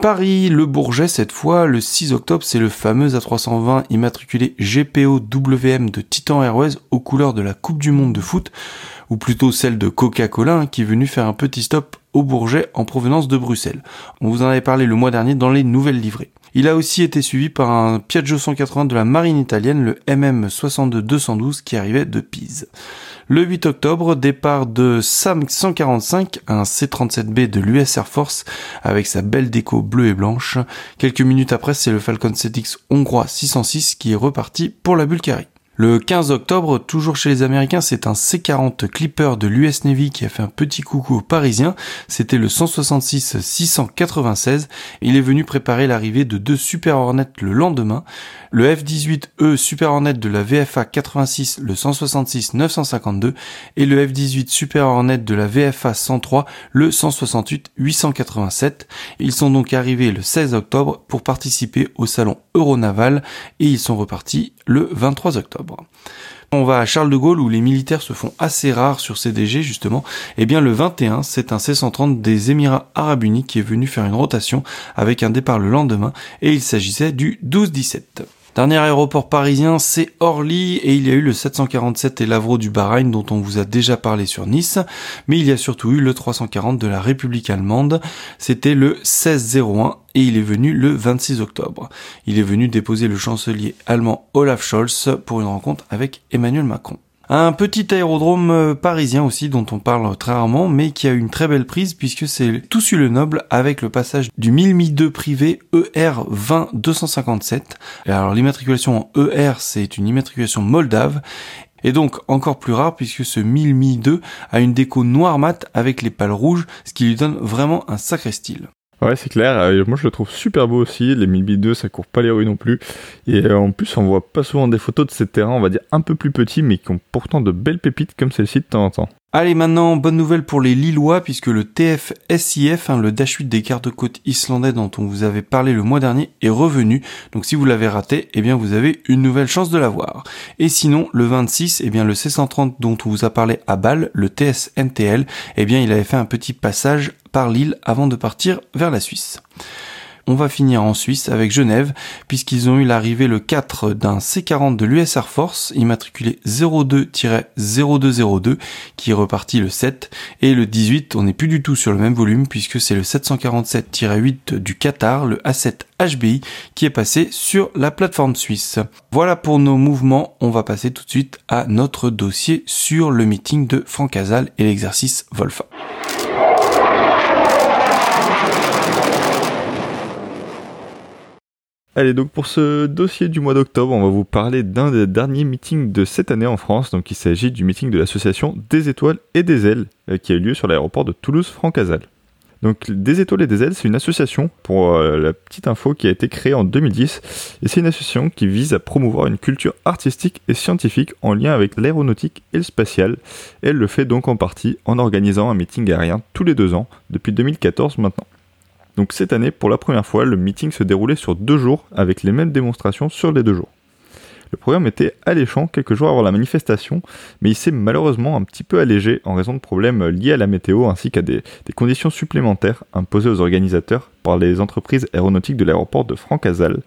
Paris, le Bourget cette fois, le 6 octobre, c'est le fameux A320 immatriculé GPO WM de Titan Airways aux couleurs de la Coupe du Monde de foot, ou plutôt celle de Coca-Cola, hein, qui est venu faire un petit stop au Bourget en provenance de Bruxelles. On vous en avait parlé le mois dernier dans les nouvelles livrées. Il a aussi été suivi par un Piaggio 180 de la marine italienne, le MM 62-212 qui arrivait de Pise. Le 8 octobre, départ de SAM 145, un C-37B de l'US Air Force avec sa belle déco bleue et blanche. Quelques minutes après, c'est le Falcon 7X hongrois 606 qui est reparti pour la Bulgarie. Le 15 octobre, toujours chez les Américains, c'est un C-40 Clipper de l'US Navy qui a fait un petit coucou aux Parisiens. C'était le 166-696. Il est venu préparer l'arrivée de deux Super Hornets le lendemain. Le F-18E Super Hornet de la VFA 86, le 166-952, et le F-18 Super Hornet de la VFA 103, le 168-887. Ils sont donc arrivés le 16 octobre pour participer au salon Euronaval et ils sont repartis le 23 octobre. On va à Charles de Gaulle où les militaires se font assez rares sur CDG justement. Et bien le 21, c'est un C-130 des Émirats Arabes Unis qui est venu faire une rotation avec un départ le lendemain et il s'agissait du 12-17. Dernier aéroport parisien, c'est Orly et il y a eu le 747 et l'Avro du Bahreïn dont on vous a déjà parlé sur Nice, mais il y a surtout eu le 340 de la République allemande, c'était le 1601 et il est venu le 26 octobre. Il est venu déposer le chancelier allemand Olaf Scholz pour une rencontre avec Emmanuel Macron. Un petit aérodrome euh, parisien aussi dont on parle très rarement mais qui a une très belle prise puisque c'est Toussus le Noble avec le passage du 1002 privé E ER 20 257. Et alors l'immatriculation en ER c'est une immatriculation moldave et donc encore plus rare puisque ce 1002 a une déco noire mat avec les pales rouges ce qui lui donne vraiment un sacré style. Ouais, c'est clair. Euh, moi, je le trouve super beau aussi. Les 1002, ça court pas les rues non plus. Et euh, en plus, on voit pas souvent des photos de ces terrains, on va dire un peu plus petits, mais qui ont pourtant de belles pépites comme celle-ci de temps en temps. Allez, maintenant, bonne nouvelle pour les Lillois, puisque le TF-SIF, hein, le Dash 8 des gardes-côtes islandais dont on vous avait parlé le mois dernier, est revenu. Donc si vous l'avez raté, eh bien vous avez une nouvelle chance de l'avoir. Et sinon, le 26, eh bien le C130 dont on vous a parlé à Bâle, le TS-NTL, eh bien il avait fait un petit passage par l'île avant de partir vers la Suisse. On va finir en Suisse avec Genève, puisqu'ils ont eu l'arrivée le 4 d'un C40 de l'US Air Force, immatriculé 02-0202, qui est reparti le 7, et le 18, on n'est plus du tout sur le même volume, puisque c'est le 747-8 du Qatar, le A7 HBI, qui est passé sur la plateforme suisse. Voilà pour nos mouvements, on va passer tout de suite à notre dossier sur le meeting de Franck Hazal et l'exercice Volfa. Allez, donc pour ce dossier du mois d'octobre, on va vous parler d'un des derniers meetings de cette année en France. Donc il s'agit du meeting de l'association Des Étoiles et des Ailes, euh, qui a eu lieu sur l'aéroport de Toulouse-Francazal. Donc Des Étoiles et des Ailes, c'est une association, pour euh, la petite info, qui a été créée en 2010. Et c'est une association qui vise à promouvoir une culture artistique et scientifique en lien avec l'aéronautique et le spatial. Elle le fait donc en partie en organisant un meeting aérien tous les deux ans, depuis 2014 maintenant. Donc cette année, pour la première fois, le meeting se déroulait sur deux jours avec les mêmes démonstrations sur les deux jours. Le programme était alléchant quelques jours avant la manifestation, mais il s'est malheureusement un petit peu allégé en raison de problèmes liés à la météo ainsi qu'à des, conditions supplémentaires imposées aux organisateurs par les entreprises aéronautiques de l'aéroport de Francazal.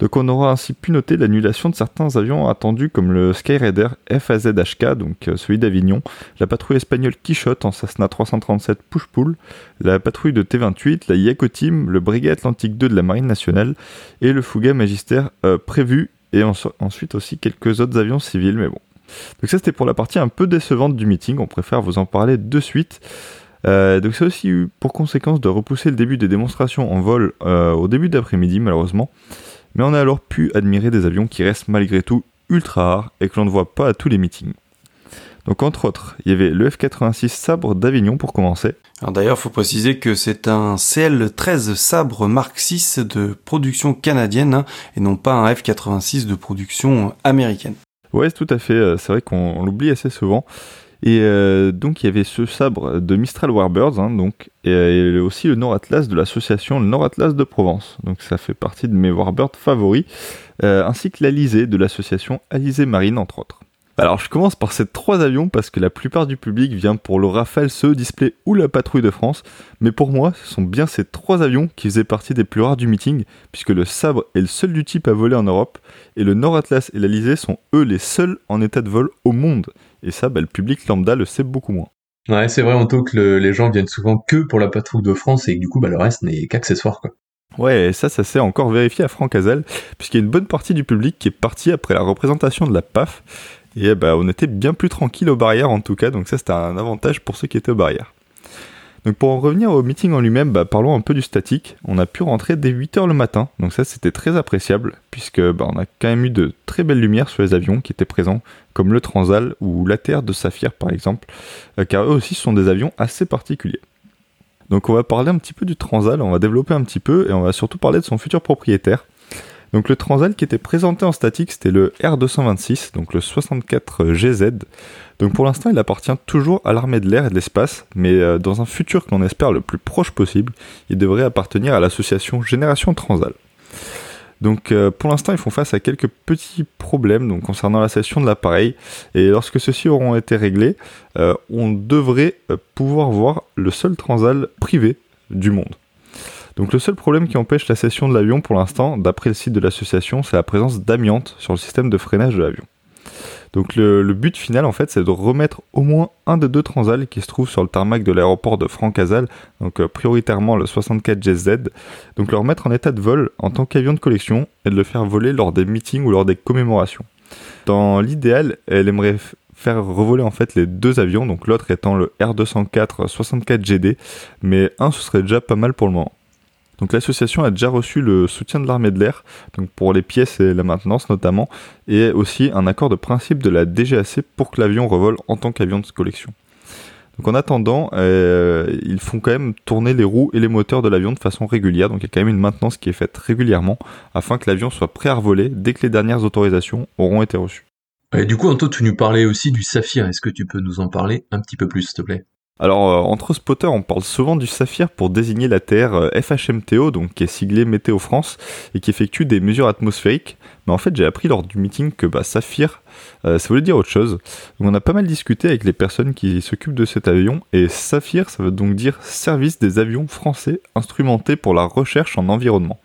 Donc on aura ainsi pu noter l'annulation de certains avions attendus comme le Skyraider FAZ-HK, donc euh, celui d'Avignon, la patrouille espagnole Quichotte en Cessna 337 push-pull, la patrouille de T-28, la Yakotim, le Breguet Atlantique 2 de la Marine nationale et le Fouga Magister euh, prévu et ensuite aussi quelques autres avions civils, mais bon. Donc ça c'était pour la partie un peu décevante du meeting, on préfère vous en parler de suite. Euh, donc ça a aussi eu pour conséquence de repousser le début des démonstrations en vol au début d'après-midi malheureusement mais on a alors pu admirer des avions qui restent malgré tout ultra rares et que l'on ne voit pas à tous les meetings. Donc entre autres, il y avait le F-86 Sabre d'Avignon pour commencer. Alors d'ailleurs, faut préciser que c'est un CL-13 Sabre Mark 6 de production canadienne hein, et non pas un F-86 de production américaine. Ouais, tout à fait. Euh, c'est vrai qu'on l'oublie assez souvent. Et euh, donc il y avait ce sabre de Mistral Warbirds, hein, donc, et, aussi le Nord Atlas de l'association Nord Atlas de Provence. Donc ça fait partie de mes Warbirds favoris, euh, ainsi que l'Alizé de l'association Alizé Marine entre autres. Alors je commence par ces trois avions parce que la plupart du public vient pour le Rafale, ce Display ou la Patrouille de France, mais pour moi ce sont bien ces trois avions qui faisaient partie des plus rares du meeting, puisque le Sabre est le seul du type à voler en Europe, et le Nord Atlas et l'Alizé sont eux les seuls en état de vol au monde. Et ça, bah, le public lambda le sait beaucoup moins. Ouais, c'est vrai, Anto, que les gens viennent souvent que pour la patrouille de France et que du coup, bah, le reste n'est qu'accessoire, quoi. Ouais, et ça, ça s'est encore vérifié à Franck Hazel, puisqu'il y a une bonne partie du public qui est parti après la représentation de la PAF, et bah, on était bien plus tranquille aux barrières en tout cas, donc ça c'était un avantage pour ceux qui étaient aux barrières. Donc pour en revenir au meeting en lui-même, bah, parlons un peu du statique. On a pu rentrer dès 8h le matin, donc ça c'était très appréciable, puisque bah, on a quand même eu de très belles lumières sur les avions qui étaient présents, comme le Transal ou l'ATR de Saphir par exemple, euh, car eux aussi sont des avions assez particuliers. Donc on va parler un petit peu du Transal, on va développer un petit peu, et on va surtout parler de son futur propriétaire. Donc le Transal qui était présenté en statique, c'était le R226, donc le 64 GZ. Donc pour l'instant, il appartient toujours à l'armée de l'air et de l'espace, mais euh, dans un futur que l'on espère le plus proche possible, il devrait appartenir à l'association Génération Transal. Donc euh, pour l'instant, ils font face à quelques petits problèmes donc, concernant la session de l'appareil. Et lorsque ceux-ci auront été réglés, euh, on devrait pouvoir voir le seul transal privé du monde. Donc le seul problème qui empêche la session de l'avion pour l'instant, d'après le site de l'association, c'est la présence d'amiante sur le système de freinage de l'avion. Donc le, but final en fait c'est de remettre au moins un des deux transals qui se trouvent sur le tarmac de l'aéroport de Francazal, donc euh, prioritairement le 64 GZ, donc le remettre en état de vol en tant qu'avion de collection et de le faire voler lors des meetings ou lors des commémorations. Dans l'idéal, elle aimerait faire revoler en fait les deux avions, donc l'autre étant le R204 64 GD, mais un ce serait déjà pas mal pour le moment. Donc l'association a déjà reçu le soutien de l'armée de l'air, pour les pièces et la maintenance notamment, et aussi un accord de principe de la DGAC pour que l'avion revole en tant qu'avion de collection. Donc en attendant, euh, ils font quand même tourner les roues et les moteurs de l'avion de façon régulière, donc il y a quand même une maintenance qui est faite régulièrement afin que l'avion soit prêt à revoler dès que les dernières autorisations auront été reçues. Et du coup, Anto, tu nous parlais aussi du Saphir. Est-ce que tu peux nous en parler un petit peu plus, s'il te plaît? Alors, euh, entre spotters, on parle souvent du Saphir pour désigner la Terre euh, FHMTO, donc qui est siglé Météo France, et qui effectue des mesures atmosphériques. Mais en fait, j'ai appris lors du meeting que bah, Saphir, euh, ça voulait dire autre chose. Donc, on a pas mal discuté avec les personnes qui s'occupent de cet avion, et Saphir, ça veut donc dire Service des avions français instrumentés pour la recherche en environnement.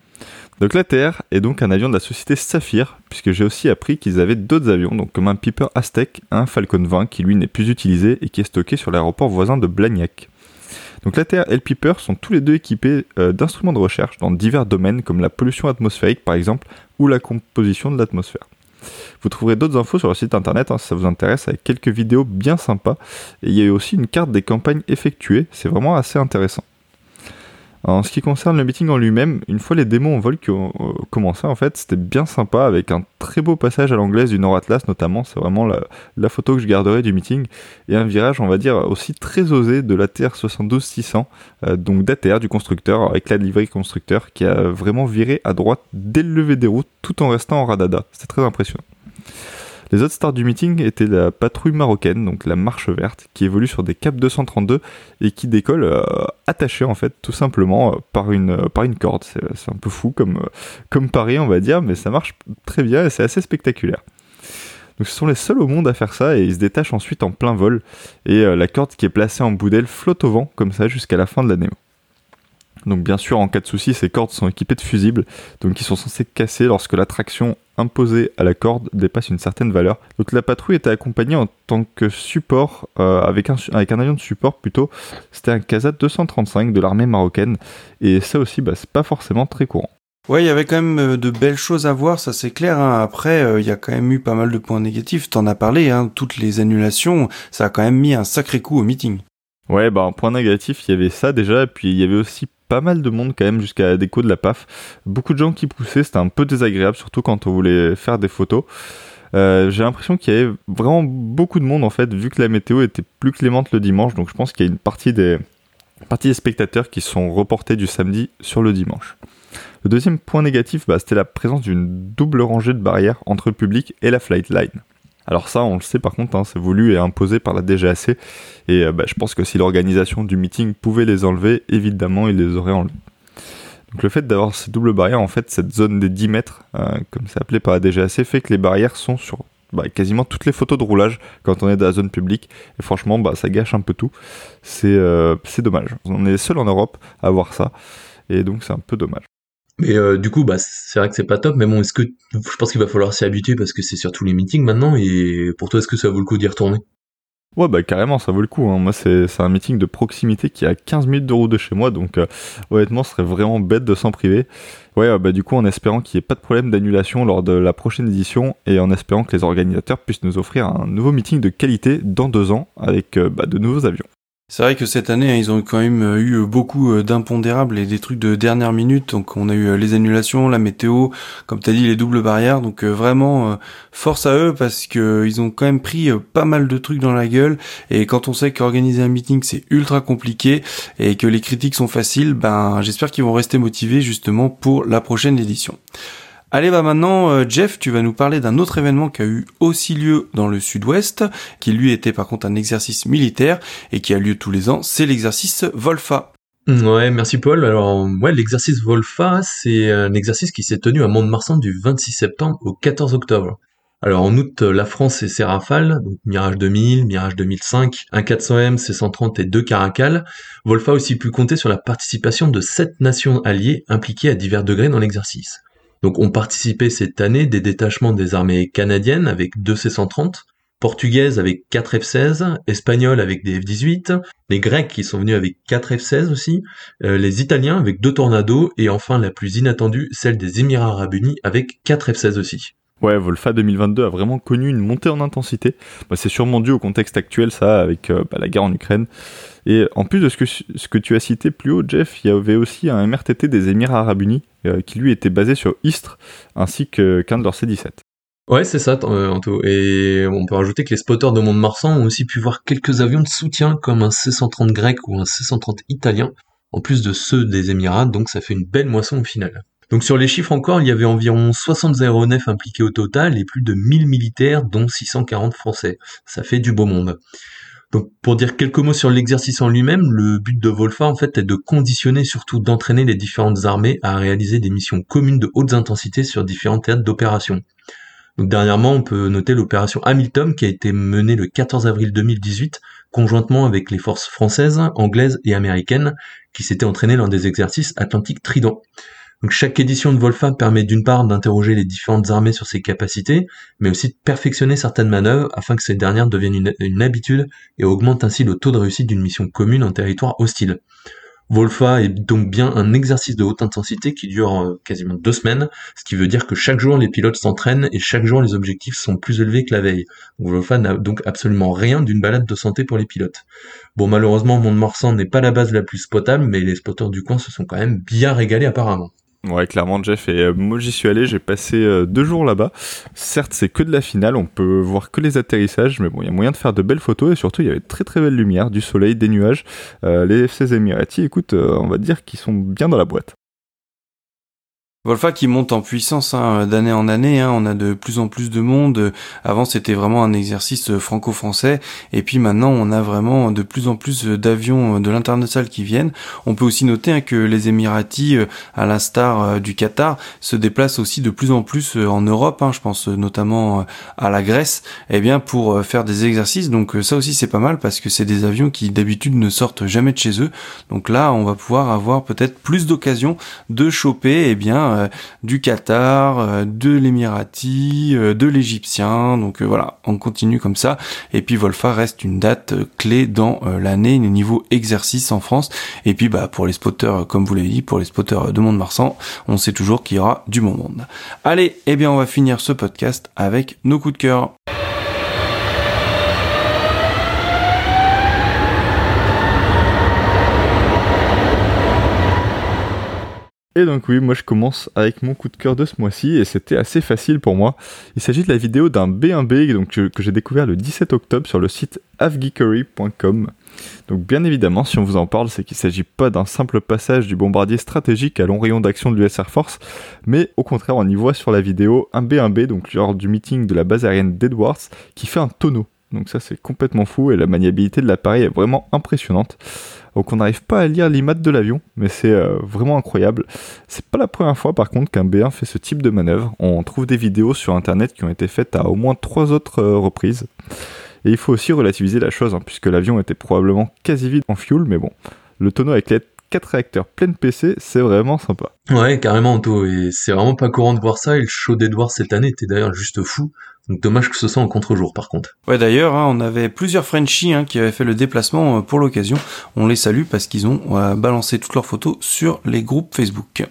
Donc la TR est donc un avion de la société Saphir, puisque j'ai aussi appris qu'ils avaient d'autres avions, donc comme un Piper Aztec, un Falcon 20 qui lui n'est plus utilisé et qui est stocké sur l'aéroport voisin de Blagnac. Donc la TR et le Piper sont tous les deux équipés euh, d'instruments de recherche dans divers domaines comme la pollution atmosphérique par exemple ou la composition de l'atmosphère. Vous trouverez d'autres infos sur le site internet hein, si ça vous intéresse avec quelques vidéos bien sympas et il y a eu aussi une carte des campagnes effectuées, c'est vraiment assez intéressant. En ce qui concerne le meeting en lui-même, une fois les démos en vol qui ont euh, commencé, en fait, c'était bien sympa avec un très beau passage à l'anglaise du Nord Atlas notamment. C'est vraiment la, photo que je garderai du meeting et un virage, on va dire, aussi très osé de la TR 72-600, euh, donc d'ATR du constructeur avec la livrée constructeur qui a vraiment viré à droite dès le lever des routes tout en restant en radada. C'était très impressionnant. Les autres stars du meeting étaient la patrouille marocaine, donc la marche verte, qui évolue sur des caps 232 et qui décolle euh, attachée en fait tout simplement euh, par, une, euh, par une corde. C'est un peu fou comme, comme Paris on va dire, mais ça marche très bien et c'est assez spectaculaire. Donc ce sont les seuls au monde à faire ça et ils se détachent ensuite en plein vol et la corde qui est placée en bout d'aile flotte au vent comme ça jusqu'à la fin de la Néo. Donc bien sûr, en cas de souci, ces cordes sont équipées de fusibles, donc qui sont censés casser lorsque la traction imposée à la corde dépasse une certaine valeur. Donc la patrouille était accompagnée en tant que support, euh, avec, un, avec un avion de support plutôt, c'était un Kazat 235 de l'armée marocaine, et ça aussi, bah, c'est pas forcément très courant. Ouais, il y avait quand même euh, de belles choses à voir, ça c'est clair. Hein. Après, euh, il y a quand même eu pas mal de points négatifs. T'en as parlé, hein. toutes les annulations, ça a quand même mis un sacré coup au meeting. Ouais, bah en point négatif, il y avait ça déjà, et puis il y avait aussi pas mal de monde quand même jusqu'à la déco de la PAF. Beaucoup de gens qui poussaient, c'était un peu désagréable, surtout quand on voulait faire des photos. Euh, j'ai l'impression qu'il y avait vraiment beaucoup de monde en fait, vu que la météo était plus clémente le dimanche, donc je pense qu'il y a une partie des, spectateurs qui sont reportés du samedi sur le dimanche. Le deuxième point négatif, bah, c'était la présence d'une double rangée de barrières entre le public et la flight line. Alors ça, on le sait par contre, hein, c'est voulu et imposé par la DGAC. Et euh, bah, je pense que si l'organisation du meeting pouvait les enlever, évidemment, ils les auraient enlevés. Donc le fait d'avoir ces doubles barrières, en fait, cette zone des 10 mètres, euh, comme c'est appelé par la DGAC, fait que les barrières sont sur bah, quasiment toutes les photos de roulage quand on est dans la zone publique. Et franchement, bah, ça gâche un peu tout. C'est euh, dommage. On est les seuls en Europe à avoir ça. Et donc c'est un peu dommage. Mais euh, du coup, bah, c'est vrai que c'est pas top, mais bon, est-ce que je pense qu'il va falloir s'y habituer parce que c'est sur tous les meetings maintenant, et pour toi, est-ce que ça vaut le coup d'y retourner? Ouais, bah carrément, ça vaut le coup. Hein. Moi, c'est un meeting de proximité qui est à 15 minutes de route de chez moi, donc euh, honnêtement, ce serait vraiment bête de s'en priver. Ouais, euh, bah du coup, en espérant qu'il n'y ait pas de problème d'annulation lors de la prochaine édition, et en espérant que les organisateurs puissent nous offrir un nouveau meeting de qualité dans deux ans avec bah, de nouveaux avions. C'est vrai que cette année, hein, ils ont quand même euh, eu beaucoup euh, d'impondérables et des trucs de dernière minute. Donc on a eu euh, les annulations, la météo, comme tu dit, les doubles barrières. Donc vraiment, force à eux parce que ils ont quand même pris pas mal de trucs dans la gueule. Et quand on sait qu'organiser un meeting, c'est ultra compliqué et que les critiques sont faciles, ben j'espère qu'ils vont rester motivés justement pour la prochaine édition. Allez, bah maintenant, euh, Jeff, tu vas nous parler d'un autre événement qui a eu aussi lieu dans le sud-ouest, qui lui était par contre un exercice militaire et qui a lieu tous les ans, c'est l'exercice Volfa. Ouais, merci Paul. Alors, ouais, l'exercice Volfa, c'est un exercice qui s'est tenu à Mont-de-Marsan du 26 septembre au 14 octobre. Alors en août, la France et ses rafales, donc Mirage 2000, Mirage 2005, un 400M, C130 et deux Caracal. Volfa a aussi pu compter sur la participation de sept nations alliées impliquées à divers degrés dans l'exercice. Donc ont participé cette année des détachements des armées canadiennes avec deux C-130, portugaises avec 4 F-16, espagnols avec des F-18, les Grecs qui sont venus avec 4 F-16 aussi, euh, les Italiens avec deux Tornado et enfin la plus inattendue, celle des Émirats Arabes Unis avec 4 F-16 aussi. Ouais, Volfa 2022 a vraiment connu une montée en intensité. Bah, c'est sûrement dû au contexte actuel, ça, avec euh, bah, la guerre en Ukraine. Et en plus de ce que, tu as cité plus haut, Jeff, il y avait aussi un MRTT des Émirats Arabes Unis euh, qui lui était basé sur Istres, ainsi qu'un de leurs C-17. Ouais, c'est ça, euh, Anto. Et on peut rajouter que les spotters de Mont-de-Marsan ont aussi pu voir quelques avions de soutien comme un C-130 grec ou un C-130 italien, en plus de ceux des Émirats, donc ça fait une belle moisson au final. Donc sur les chiffres encore, il y avait environ 60 aéronefs impliqués au total et plus de 1000 militaires, dont 640 français. Ça fait du beau monde. Donc pour dire quelques mots sur l'exercice en lui-même, le but de Volfa en fait est de conditionner surtout d'entraîner les différentes armées à réaliser des missions communes de hautes intensités sur différents théâtres d'opération. Donc dernièrement, on peut noter l'opération Hamilton qui a été menée le 14 avril 2018 conjointement avec les forces françaises, anglaises et américaines qui s'étaient entraînées lors des exercices Atlantique Trident. Donc chaque édition de Volfa permet d'une part d'interroger les différentes armées sur ses capacités, mais aussi de perfectionner certaines manœuvres afin que ces dernières deviennent une, habitude et augmentent ainsi le taux de réussite d'une mission commune en territoire hostile. Volfa est donc bien un exercice de haute intensité qui dure euh, quasiment deux semaines, ce qui veut dire que chaque jour les pilotes s'entraînent et chaque jour les objectifs sont plus élevés que la veille. Volfa n'a donc absolument rien d'une balade de santé pour les pilotes. Bon malheureusement Mont-de-Marsan n'est pas la base la plus spotable, mais les spotters du coin se sont quand même bien régalés apparemment. Ouais, clairement, Jeff. Et euh, moi, j'y suis allé, j'ai passé euh, deux jours là-bas. Certes, c'est que de la finale, on peut voir que les atterrissages, mais bon, il y a moyen de faire de belles photos et surtout, il y avait très très belle lumière, du soleil, des nuages. Euh, les F-16 Emirati, écoute, on va dire qu'ils sont bien dans la boîte. Volfa qui monte en puissance hein, d'année en année, hein, on a de plus en plus de monde. Avant c'était vraiment un exercice franco-français et puis maintenant on a vraiment de plus en plus d'avions de l'international qui viennent. On peut aussi noter hein, que les Émiratis, euh, à l'instar euh, du Qatar, se déplacent aussi de plus en plus euh, en Europe. je pense notamment à la Grèce, eh bien pour faire des exercices. Donc ça aussi c'est pas mal parce que c'est des avions qui d'habitude ne sortent jamais de chez eux. Donc là on va pouvoir avoir peut-être plus d'occasions de choper eh bien euh, du Qatar, euh, de l'Émirati, euh, de l'Égyptien. Donc voilà, on continue comme ça. Et puis Volfa reste une date clé dans l'année, niveau exercice en France. Et puis bah pour les spotters, comme vous l'avez dit, pour les spotters de Mont-de-Marsan, on sait toujours qu'il y aura du bon monde. Allez, eh bien on va finir ce podcast avec nos coups de cœur. Et donc oui, moi je commence avec mon coup de cœur de ce mois-ci et c'était assez facile pour moi. Il s'agit de la vidéo d'un B1B donc, que, j'ai découvert le 17 octobre sur le site afgeekery.com. Donc bien évidemment, si on vous en parle, c'est qu'il ne s'agit pas d'un simple passage du bombardier stratégique à long rayon d'action de l'US Air Force, mais au contraire, on y voit sur la vidéo un B1B, donc lors du meeting de la base aérienne d'Edwards, qui fait un tonneau. Donc ça c'est complètement fou et la maniabilité de l'appareil est vraiment impressionnante. Donc on n'arrive pas à lire l'IMAT de l'avion, mais c'est euh, vraiment incroyable. C'est pas la première fois par contre qu'un B1 fait ce type de manœuvre. On trouve des vidéos sur internet qui ont été faites à au moins trois autres euh, reprises. Et il faut aussi relativiser la chose, hein, puisque l'avion était probablement quasi vide en fuel, mais bon, le tonneau avec les 4 réacteurs plein PC, c'est vraiment sympa. Ouais, carrément, Anto, et c'est vraiment pas courant de voir ça, et le show d'Edouard cette année était d'ailleurs juste fou. Donc dommage que ce soit en contre-jour par contre. Ouais d'ailleurs, hein, on avait plusieurs Frenchies hein, qui avaient fait le déplacement euh, pour l'occasion. On les salue parce qu'ils ont euh, balancé toutes leurs photos sur les groupes Facebook.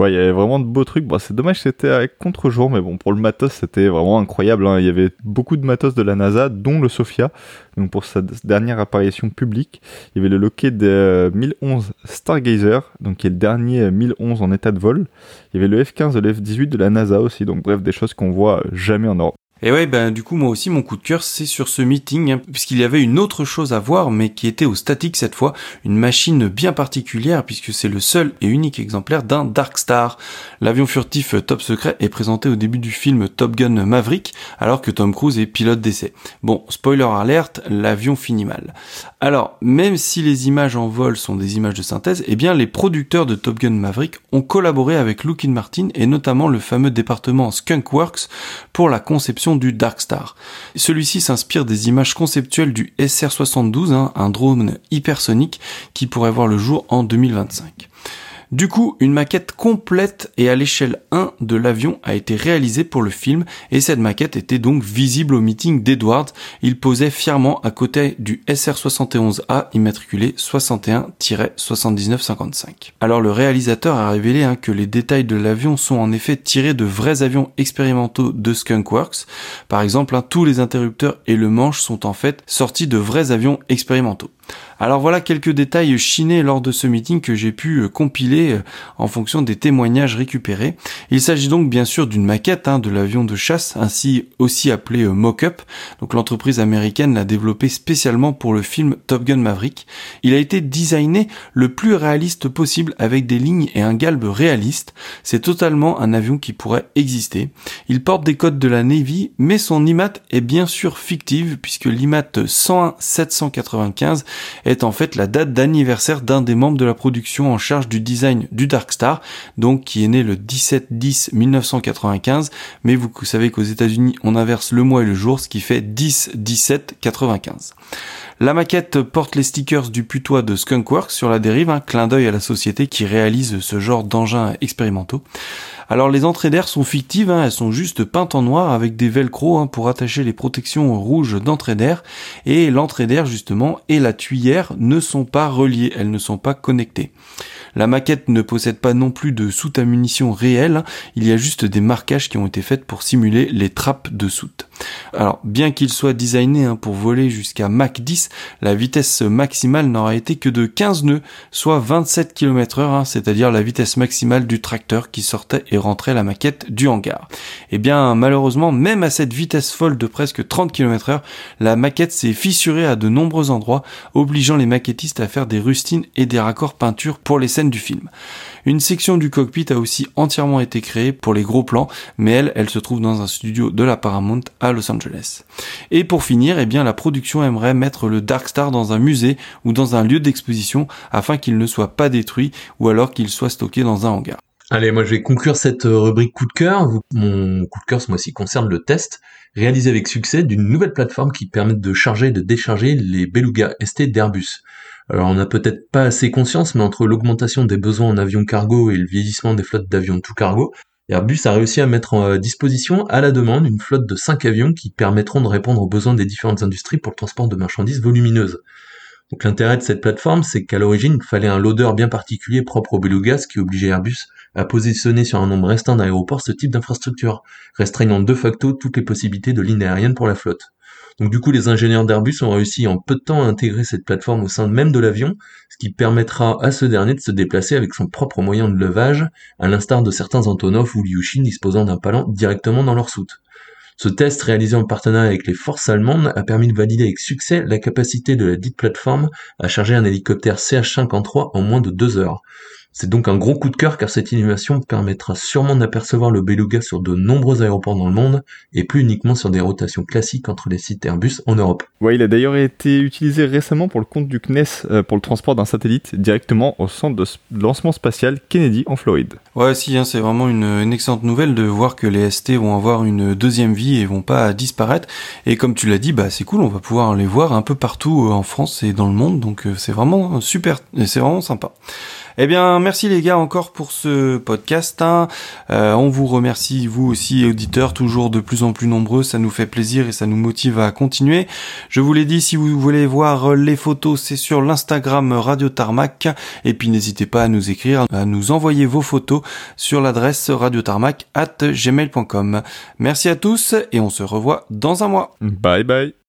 Ouais, il y avait vraiment de beaux trucs. Bon, c'est dommage que c'était avec contre-jour, mais bon, pour le matos, c'était vraiment incroyable. hein. Il y avait beaucoup de matos de la NASA, dont le Sophia, donc pour sa dernière apparition publique. Il y avait le Lockheed euh, 1011 Stargazer, donc qui est le dernier euh, 1011 en état de vol. Il y avait le F-15 et le F-18 de la NASA aussi, donc bref, des choses qu'on voit euh, jamais en Europe. Et ouais, ben du coup moi aussi mon coup de cœur c'est sur ce meeting hein, puisqu'il y avait une autre chose à voir mais qui était au statique cette fois, une machine bien particulière puisque c'est le seul et unique exemplaire d'un Dark Star. L'avion furtif top secret est présenté au début du film Top Gun Maverick alors que Tom Cruise est pilote d'essai. Bon, spoiler alerte, l'avion finit mal. Alors, même si les images en vol sont des images de synthèse, eh bien les producteurs de Top Gun Maverick ont collaboré avec Lockheed Martin et notamment le fameux département Skunkworks pour la conception du Dark Star. Celui-ci s'inspire des images conceptuelles du SR-72, hein, un drone hypersonique qui pourrait voir le jour en 2025. Du coup, une maquette complète et à l'échelle 1 de l'avion a été réalisée pour le film et cette maquette était donc visible au meeting d'Edwards. Il posait fièrement à côté du SR-71A immatriculé 61-7955. Alors le réalisateur a révélé hein, que les détails de l'avion sont en effet tirés de vrais avions expérimentaux de Skunkworks. Par exemple, hein, tous les interrupteurs et le manche sont en fait sortis de vrais avions expérimentaux. Alors voilà quelques détails chinés lors de ce meeting que j'ai pu euh, compiler euh, en fonction des témoignages récupérés. Il s'agit donc bien sûr d'une maquette hein, de l'avion de chasse, ainsi aussi appelé euh, mock-up. Donc l'entreprise américaine l'a développé spécialement pour le film Top Gun Maverick. Il a été designé le plus réaliste possible avec des lignes et un galbe réaliste. C'est totalement un avion qui pourrait exister. Il porte des codes de la Navy, mais son IMAT est bien sûr fictive puisque l'IMAT 101 795 est en fait la date d'anniversaire d'un des membres de la production en charge du design du Dark Star, donc qui est né le 17-10-1995, mais vous savez qu'aux États-Unis on inverse le mois et le jour, ce qui fait 10-17-95. La maquette porte les stickers du putois de Skunkworks sur la dérive, un clin d'œil à la société qui réalise ce genre d'engins expérimentaux. Alors les entrées d'air sont fictives, hein, elles sont juste peintes en noir avec des velcro hein, pour attacher les protections rouges d'entrée d'air. Et l'entrée d'air justement et la tuyère ne sont pas reliées, elles ne sont pas connectées. La maquette ne possède pas non plus de soute à munitions réelle, hein. il y a juste des marquages qui ont été faits pour simuler les trappes de soute. Alors, bien qu'il soit designé pour voler jusqu'à Mach 10, la vitesse maximale n'aura été que de 15 nœuds, soit 27 km heure, c'est-à-dire la vitesse maximale du tracteur qui sortait et rentrait la maquette du hangar. Et eh bien, malheureusement, même à cette vitesse folle de presque 30 km heure, la maquette s'est fissurée à de nombreux endroits, obligeant les maquettistes à faire des rustines et des raccords peinture pour les scènes du film. Une section du cockpit a aussi entièrement été créée pour les gros plans, mais elle, elle se trouve dans un studio de la Paramount à Los Angeles. Et pour finir, eh la production aimerait mettre le Dark Star dans un musée ou dans un lieu d'exposition afin qu'il ne soit pas détruit ou alors qu'il soit stocké dans un hangar. Allez, moi je vais conclure cette euh, rubrique coup de cœur. Mon coup de cœur ce mois-ci concerne le test réalisé avec succès d'une nouvelle plateforme qui permet de charger et de décharger les Beluga ST d'Airbus. Alors on n'a peut-être pas assez conscience, mais entre l'augmentation des besoins en avions cargo et le vieillissement des flottes d'avions tout cargo, Airbus a réussi à mettre en disposition à la demande une flotte de 5 avions qui permettront de répondre aux besoins des différentes industries pour le transport de marchandises volumineuses. Donc l'intérêt de cette plateforme, c'est qu'à l'origine, il fallait un loader bien particulier propre au Belugas qui obligeait Airbus à positionner sur un nombre restreint d'aéroports ce type d'infrastructure, restreignant de facto toutes les possibilités de lignes aériennes pour la flotte. Donc du coup, les ingénieurs d'Airbus ont réussi en peu de temps à intégrer cette plateforme au sein même de l'avion, ce qui permettra à ce dernier de se déplacer avec son propre moyen de levage, à l'instar de certains Antonov ou Liushin disposant d'un palan directement dans leur soute. Ce test réalisé en partenariat avec les forces allemandes a permis de valider avec succès la capacité de la dite plateforme à charger un hélicoptère CH-53 en moins de deux heures. C'est donc un gros coup de cœur car cette innovation permettra sûrement d'apercevoir le Beluga sur de nombreux aéroports dans le monde et plus uniquement sur des rotations classiques entre les sites Airbus en Europe. Ouais, il a d'ailleurs été utilisé récemment pour le compte du CNES euh, pour le transport d'un satellite directement au centre de lancement spatial Kennedy en Floride. Ouais, si, hein, c'est vraiment une, excellente nouvelle de voir que les ST vont avoir une deuxième vie et vont pas disparaître. Et comme tu l'as dit, bah c'est cool, on va pouvoir les voir un peu partout euh, en France et dans le monde, donc euh, c'est vraiment super, et c'est vraiment sympa. Eh bien, merci les gars encore pour ce podcast. Hein. Euh, on vous remercie, vous aussi, auditeurs, toujours de plus en plus nombreux. Ça nous fait plaisir et ça nous motive à continuer. Je vous l'ai dit, si vous voulez voir les photos, c'est sur l'Instagram Radio Tarmac. Et puis n'hésitez pas à nous écrire, à nous envoyer vos photos sur l'adresse radiotarmac at gmail.com. Merci à tous et on se revoit dans un mois. Bye bye.